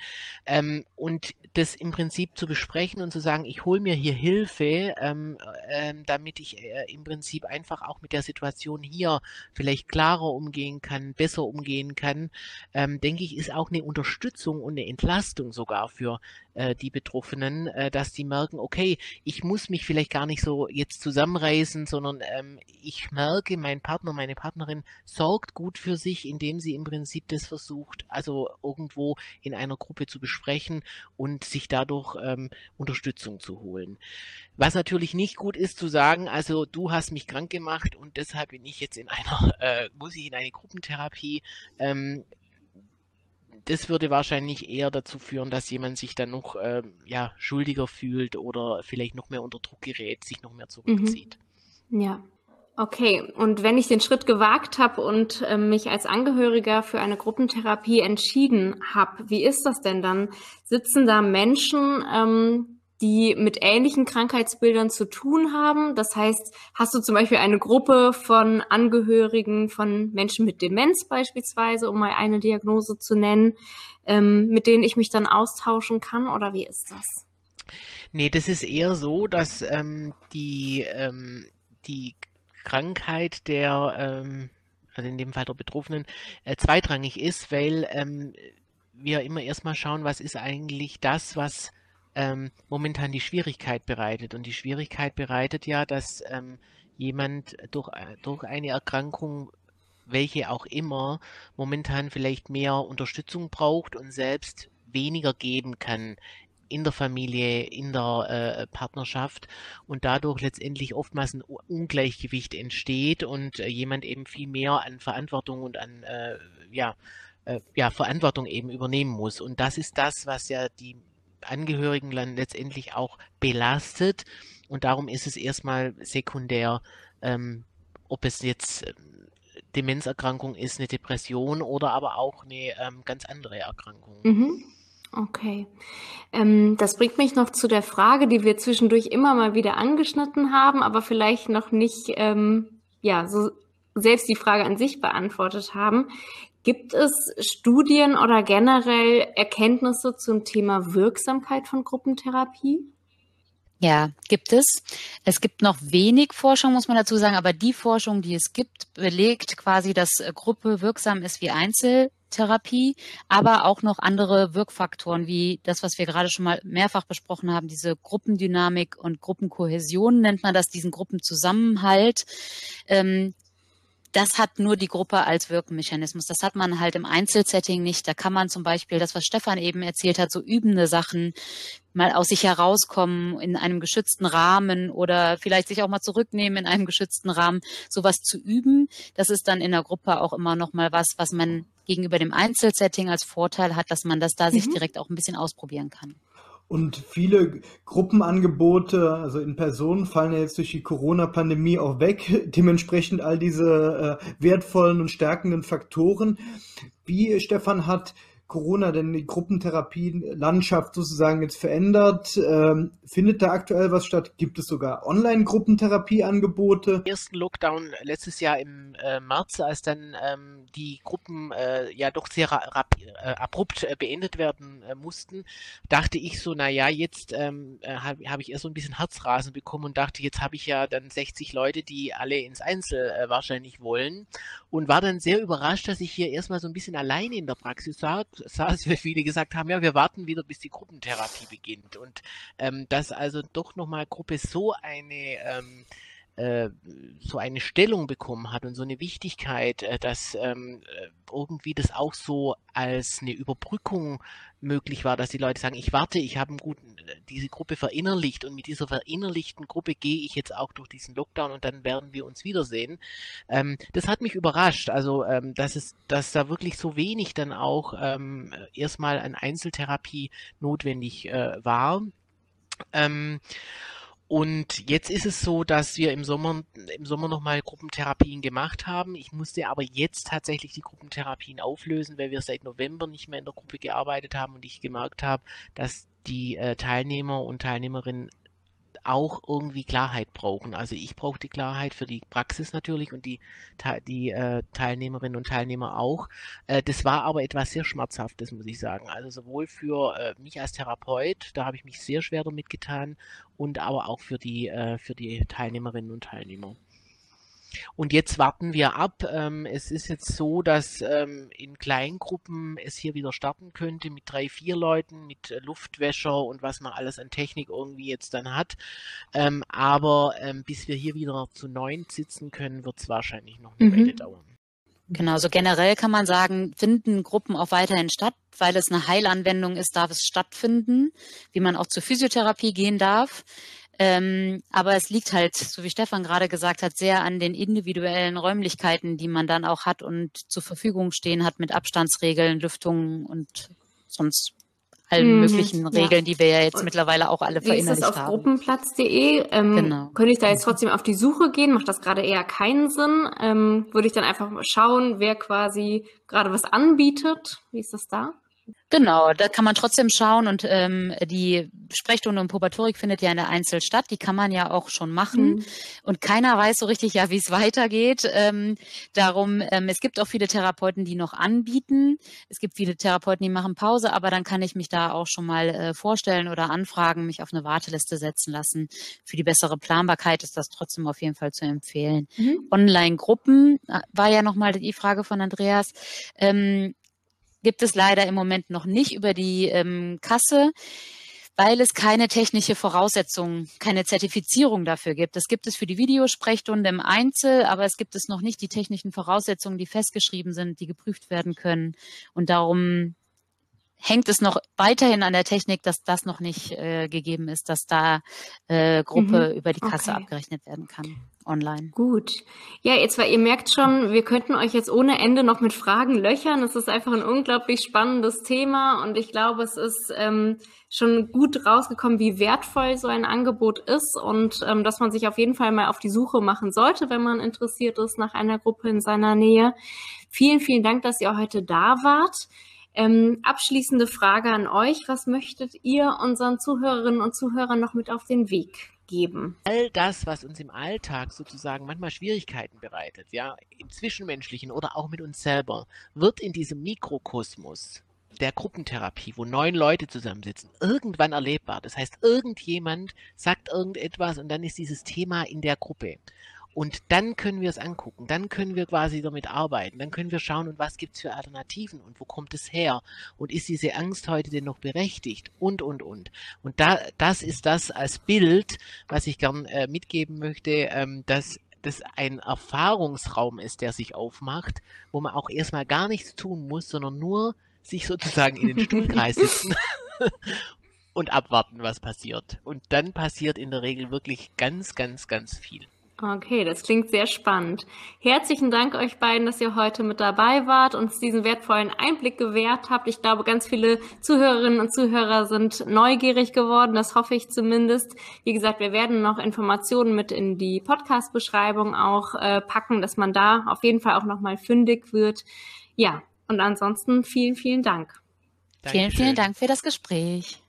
Ähm, und das im Prinzip zu besprechen und zu sagen, ich hole mir hier Hilfe, ähm, äh, damit ich äh, im Prinzip einfach auch mit der Situation Situation hier vielleicht klarer umgehen kann, besser umgehen kann, ähm, denke ich, ist auch eine Unterstützung und eine Entlastung sogar für äh, die Betroffenen, äh, dass die merken, okay, ich muss mich vielleicht gar nicht so jetzt zusammenreißen, sondern ähm, ich merke, mein Partner, meine Partnerin sorgt gut für sich, indem sie im Prinzip das versucht, also irgendwo in einer Gruppe zu besprechen und sich dadurch ähm, Unterstützung zu holen. Was natürlich nicht gut ist zu sagen, also du hast mich krank gemacht und deshalb bin ich jetzt in einer, äh, muss ich in eine Gruppentherapie. Ähm, das würde wahrscheinlich eher dazu führen, dass jemand sich dann noch ähm, ja, schuldiger fühlt oder vielleicht noch mehr unter Druck gerät, sich noch mehr zurückzieht. Mhm. Ja. Okay, und wenn ich den Schritt gewagt habe und äh, mich als Angehöriger für eine Gruppentherapie entschieden habe, wie ist das denn dann? Sitzen da Menschen, ähm, die mit ähnlichen Krankheitsbildern zu tun haben. Das heißt, hast du zum Beispiel eine Gruppe von Angehörigen von Menschen mit Demenz beispielsweise, um mal eine Diagnose zu nennen, ähm, mit denen ich mich dann austauschen kann oder wie ist das? Nee, das ist eher so, dass ähm, die, ähm, die Krankheit der, ähm, also in dem Fall der Betroffenen, äh, zweitrangig ist, weil ähm, wir immer erstmal schauen, was ist eigentlich das, was ähm, momentan die Schwierigkeit bereitet. Und die Schwierigkeit bereitet ja, dass ähm, jemand durch, äh, durch eine Erkrankung, welche auch immer, momentan vielleicht mehr Unterstützung braucht und selbst weniger geben kann in der Familie, in der äh, Partnerschaft und dadurch letztendlich oftmals ein Ungleichgewicht entsteht und äh, jemand eben viel mehr an Verantwortung und an äh, ja, äh, ja, Verantwortung eben übernehmen muss. Und das ist das, was ja die Angehörigen dann letztendlich auch belastet. Und darum ist es erstmal sekundär, ähm, ob es jetzt ähm, Demenzerkrankung ist, eine Depression oder aber auch eine ähm, ganz andere Erkrankung. Mhm. Okay. Ähm, das bringt mich noch zu der Frage, die wir zwischendurch immer mal wieder angeschnitten haben, aber vielleicht noch nicht ähm, ja, so selbst die Frage an sich beantwortet haben. Gibt es Studien oder generell Erkenntnisse zum Thema Wirksamkeit von Gruppentherapie? Ja, gibt es. Es gibt noch wenig Forschung, muss man dazu sagen, aber die Forschung, die es gibt, belegt quasi, dass Gruppe wirksam ist wie Einzeltherapie, aber auch noch andere Wirkfaktoren, wie das, was wir gerade schon mal mehrfach besprochen haben, diese Gruppendynamik und Gruppenkohäsion nennt man das, diesen Gruppenzusammenhalt. Ähm, das hat nur die Gruppe als Wirkmechanismus. Das hat man halt im Einzelsetting nicht. Da kann man zum Beispiel das, was Stefan eben erzählt hat, so übende Sachen mal aus sich herauskommen in einem geschützten Rahmen oder vielleicht sich auch mal zurücknehmen in einem geschützten Rahmen, sowas zu üben. Das ist dann in der Gruppe auch immer noch mal was, was man gegenüber dem Einzelsetting als Vorteil hat, dass man das da mhm. sich direkt auch ein bisschen ausprobieren kann. Und viele Gruppenangebote, also in Person, fallen ja jetzt durch die Corona-Pandemie auch weg. Dementsprechend all diese äh, wertvollen und stärkenden Faktoren. Wie, Stefan, hat Corona denn die Gruppentherapie-Landschaft sozusagen jetzt verändert? Ähm, findet da aktuell was statt? Gibt es sogar Online-Gruppentherapieangebote? Im ersten Lockdown letztes Jahr im äh, März, als dann ähm, die Gruppen äh, ja doch sehr äh, abrupt äh, beendet werden äh, mussten, dachte ich so, naja, jetzt ähm, äh, habe hab ich erst so ein bisschen Herzrasen bekommen und dachte, jetzt habe ich ja dann 60 Leute, die alle ins Einzel wahrscheinlich wollen und war dann sehr überrascht, dass ich hier erstmal so ein bisschen alleine in der Praxis saß saß, wie viele gesagt haben, ja, wir warten wieder, bis die Gruppentherapie beginnt. Und ähm, dass also doch nochmal Gruppe so eine ähm, äh, so eine Stellung bekommen hat und so eine Wichtigkeit, äh, dass ähm, äh, irgendwie das auch so als eine Überbrückung möglich war, dass die Leute sagen, ich warte, ich habe guten, diese Gruppe verinnerlicht und mit dieser verinnerlichten Gruppe gehe ich jetzt auch durch diesen Lockdown und dann werden wir uns wiedersehen. Ähm, das hat mich überrascht, also ähm, dass es, dass da wirklich so wenig dann auch erstmal an Einzeltherapie notwendig äh, war. Und jetzt ist es so, dass wir im Sommer, im Sommer nochmal Gruppentherapien gemacht haben. Ich musste aber jetzt tatsächlich die Gruppentherapien auflösen, weil wir seit November nicht mehr in der Gruppe gearbeitet haben und ich gemerkt habe, dass die äh, Teilnehmer und Teilnehmerinnen auch irgendwie Klarheit brauchen. Also ich brauche die Klarheit für die Praxis natürlich und die, die äh, Teilnehmerinnen und Teilnehmer auch. Äh, das war aber etwas sehr Schmerzhaftes, muss ich sagen. Also sowohl für äh, mich als Therapeut, da habe ich mich sehr schwer damit getan, und aber auch für die, für die Teilnehmerinnen und Teilnehmer. Und jetzt warten wir ab. Ähm, es ist jetzt so, dass ähm, in Kleingruppen es hier wieder starten könnte mit drei, vier Leuten, mit äh, Luftwäscher und was man alles an Technik irgendwie jetzt dann hat. Ähm, aber bis wir hier wieder zu neun sitzen können, wird es wahrscheinlich noch eine mhm. Weile dauern. Genau, so generell kann man sagen, finden Gruppen auch weiterhin statt, weil es eine Heilanwendung ist, darf es stattfinden, wie man auch zur Physiotherapie gehen darf. Ähm, aber es liegt halt, so wie Stefan gerade gesagt hat, sehr an den individuellen Räumlichkeiten, die man dann auch hat und zur Verfügung stehen hat mit Abstandsregeln, Lüftungen und sonst allen mhm, möglichen Regeln, ja. die wir ja jetzt und mittlerweile auch alle verinnerlicht haben. Ist das auf gruppenplatz.de? Ähm, genau. Könnte ich da jetzt trotzdem auf die Suche gehen? Macht das gerade eher keinen Sinn? Ähm, würde ich dann einfach mal schauen, wer quasi gerade was anbietet? Wie ist das da? Genau, da kann man trotzdem schauen und ähm, die Sprechstunde und Probatorik findet ja in der Einzel statt, die kann man ja auch schon machen mhm. und keiner weiß so richtig ja, wie es weitergeht. Ähm, darum, ähm, es gibt auch viele Therapeuten, die noch anbieten, es gibt viele Therapeuten, die machen Pause, aber dann kann ich mich da auch schon mal äh, vorstellen oder anfragen, mich auf eine Warteliste setzen lassen. Für die bessere Planbarkeit ist das trotzdem auf jeden Fall zu empfehlen. Mhm. Online-Gruppen äh, war ja nochmal die Frage von Andreas. Ähm, gibt es leider im Moment noch nicht über die ähm, Kasse weil es keine technische Voraussetzung, keine Zertifizierung dafür gibt. Das gibt es für die Videosprechstunde im Einzel, aber es gibt es noch nicht die technischen Voraussetzungen, die festgeschrieben sind, die geprüft werden können. Und darum hängt es noch weiterhin an der Technik, dass das noch nicht äh, gegeben ist, dass da äh, Gruppe mhm. über die Kasse okay. abgerechnet werden kann online. Gut. Ja, jetzt, weil ihr merkt schon, wir könnten euch jetzt ohne Ende noch mit Fragen löchern. Es ist einfach ein unglaublich spannendes Thema und ich glaube, es ist ähm, schon gut rausgekommen, wie wertvoll so ein Angebot ist und ähm, dass man sich auf jeden Fall mal auf die Suche machen sollte, wenn man interessiert ist nach einer Gruppe in seiner Nähe. Vielen, vielen Dank, dass ihr heute da wart. Ähm, abschließende Frage an euch. Was möchtet ihr unseren Zuhörerinnen und Zuhörern noch mit auf den Weg geben. All das, was uns im Alltag sozusagen manchmal Schwierigkeiten bereitet, ja, im Zwischenmenschlichen oder auch mit uns selber, wird in diesem Mikrokosmos der Gruppentherapie, wo neun Leute zusammensitzen, irgendwann erlebbar. Das heißt, irgendjemand sagt irgendetwas und dann ist dieses Thema in der Gruppe. Und dann können wir es angucken, dann können wir quasi damit arbeiten, dann können wir schauen, und was gibt es für Alternativen und wo kommt es her und ist diese Angst heute denn noch berechtigt und, und, und. Und da, das ist das als Bild, was ich gern äh, mitgeben möchte, ähm, dass das ein Erfahrungsraum ist, der sich aufmacht, wo man auch erstmal gar nichts tun muss, sondern nur sich sozusagen in den Stuhlkreis sitzen und abwarten, was passiert. Und dann passiert in der Regel wirklich ganz, ganz, ganz viel. Okay, das klingt sehr spannend. Herzlichen Dank euch beiden, dass ihr heute mit dabei wart und uns diesen wertvollen Einblick gewährt habt. Ich glaube, ganz viele Zuhörerinnen und Zuhörer sind neugierig geworden. Das hoffe ich zumindest. Wie gesagt, wir werden noch Informationen mit in die Podcast-Beschreibung auch äh, packen, dass man da auf jeden Fall auch nochmal fündig wird. Ja, und ansonsten vielen, vielen Dank. Dankeschön. Vielen, vielen Dank für das Gespräch.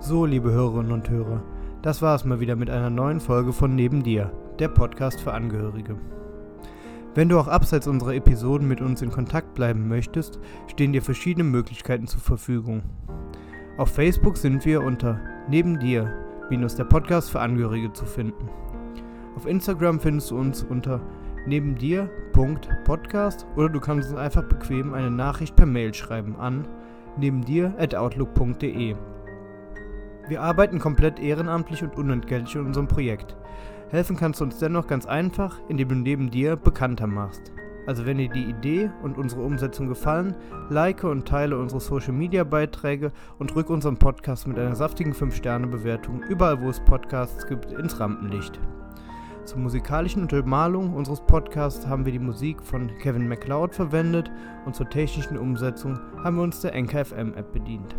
So, liebe Hörerinnen und Hörer. Das war es mal wieder mit einer neuen Folge von Neben dir, der Podcast für Angehörige. Wenn du auch abseits unserer Episoden mit uns in Kontakt bleiben möchtest, stehen dir verschiedene Möglichkeiten zur Verfügung. Auf Facebook sind wir unter Neben dir, minus der Podcast für Angehörige zu finden. Auf Instagram findest du uns unter neben dir.podcast oder du kannst uns einfach bequem eine Nachricht per Mail schreiben an neben dir at outlook.de. Wir arbeiten komplett ehrenamtlich und unentgeltlich in unserem Projekt. Helfen kannst du uns dennoch ganz einfach, indem du neben dir bekannter machst. Also wenn dir die Idee und unsere Umsetzung gefallen, like und teile unsere Social Media Beiträge und rück unseren Podcast mit einer saftigen 5-Sterne-Bewertung überall wo es Podcasts gibt ins Rampenlicht. Zur musikalischen Untermalung unseres Podcasts haben wir die Musik von Kevin MacLeod verwendet und zur technischen Umsetzung haben wir uns der NKFM App bedient.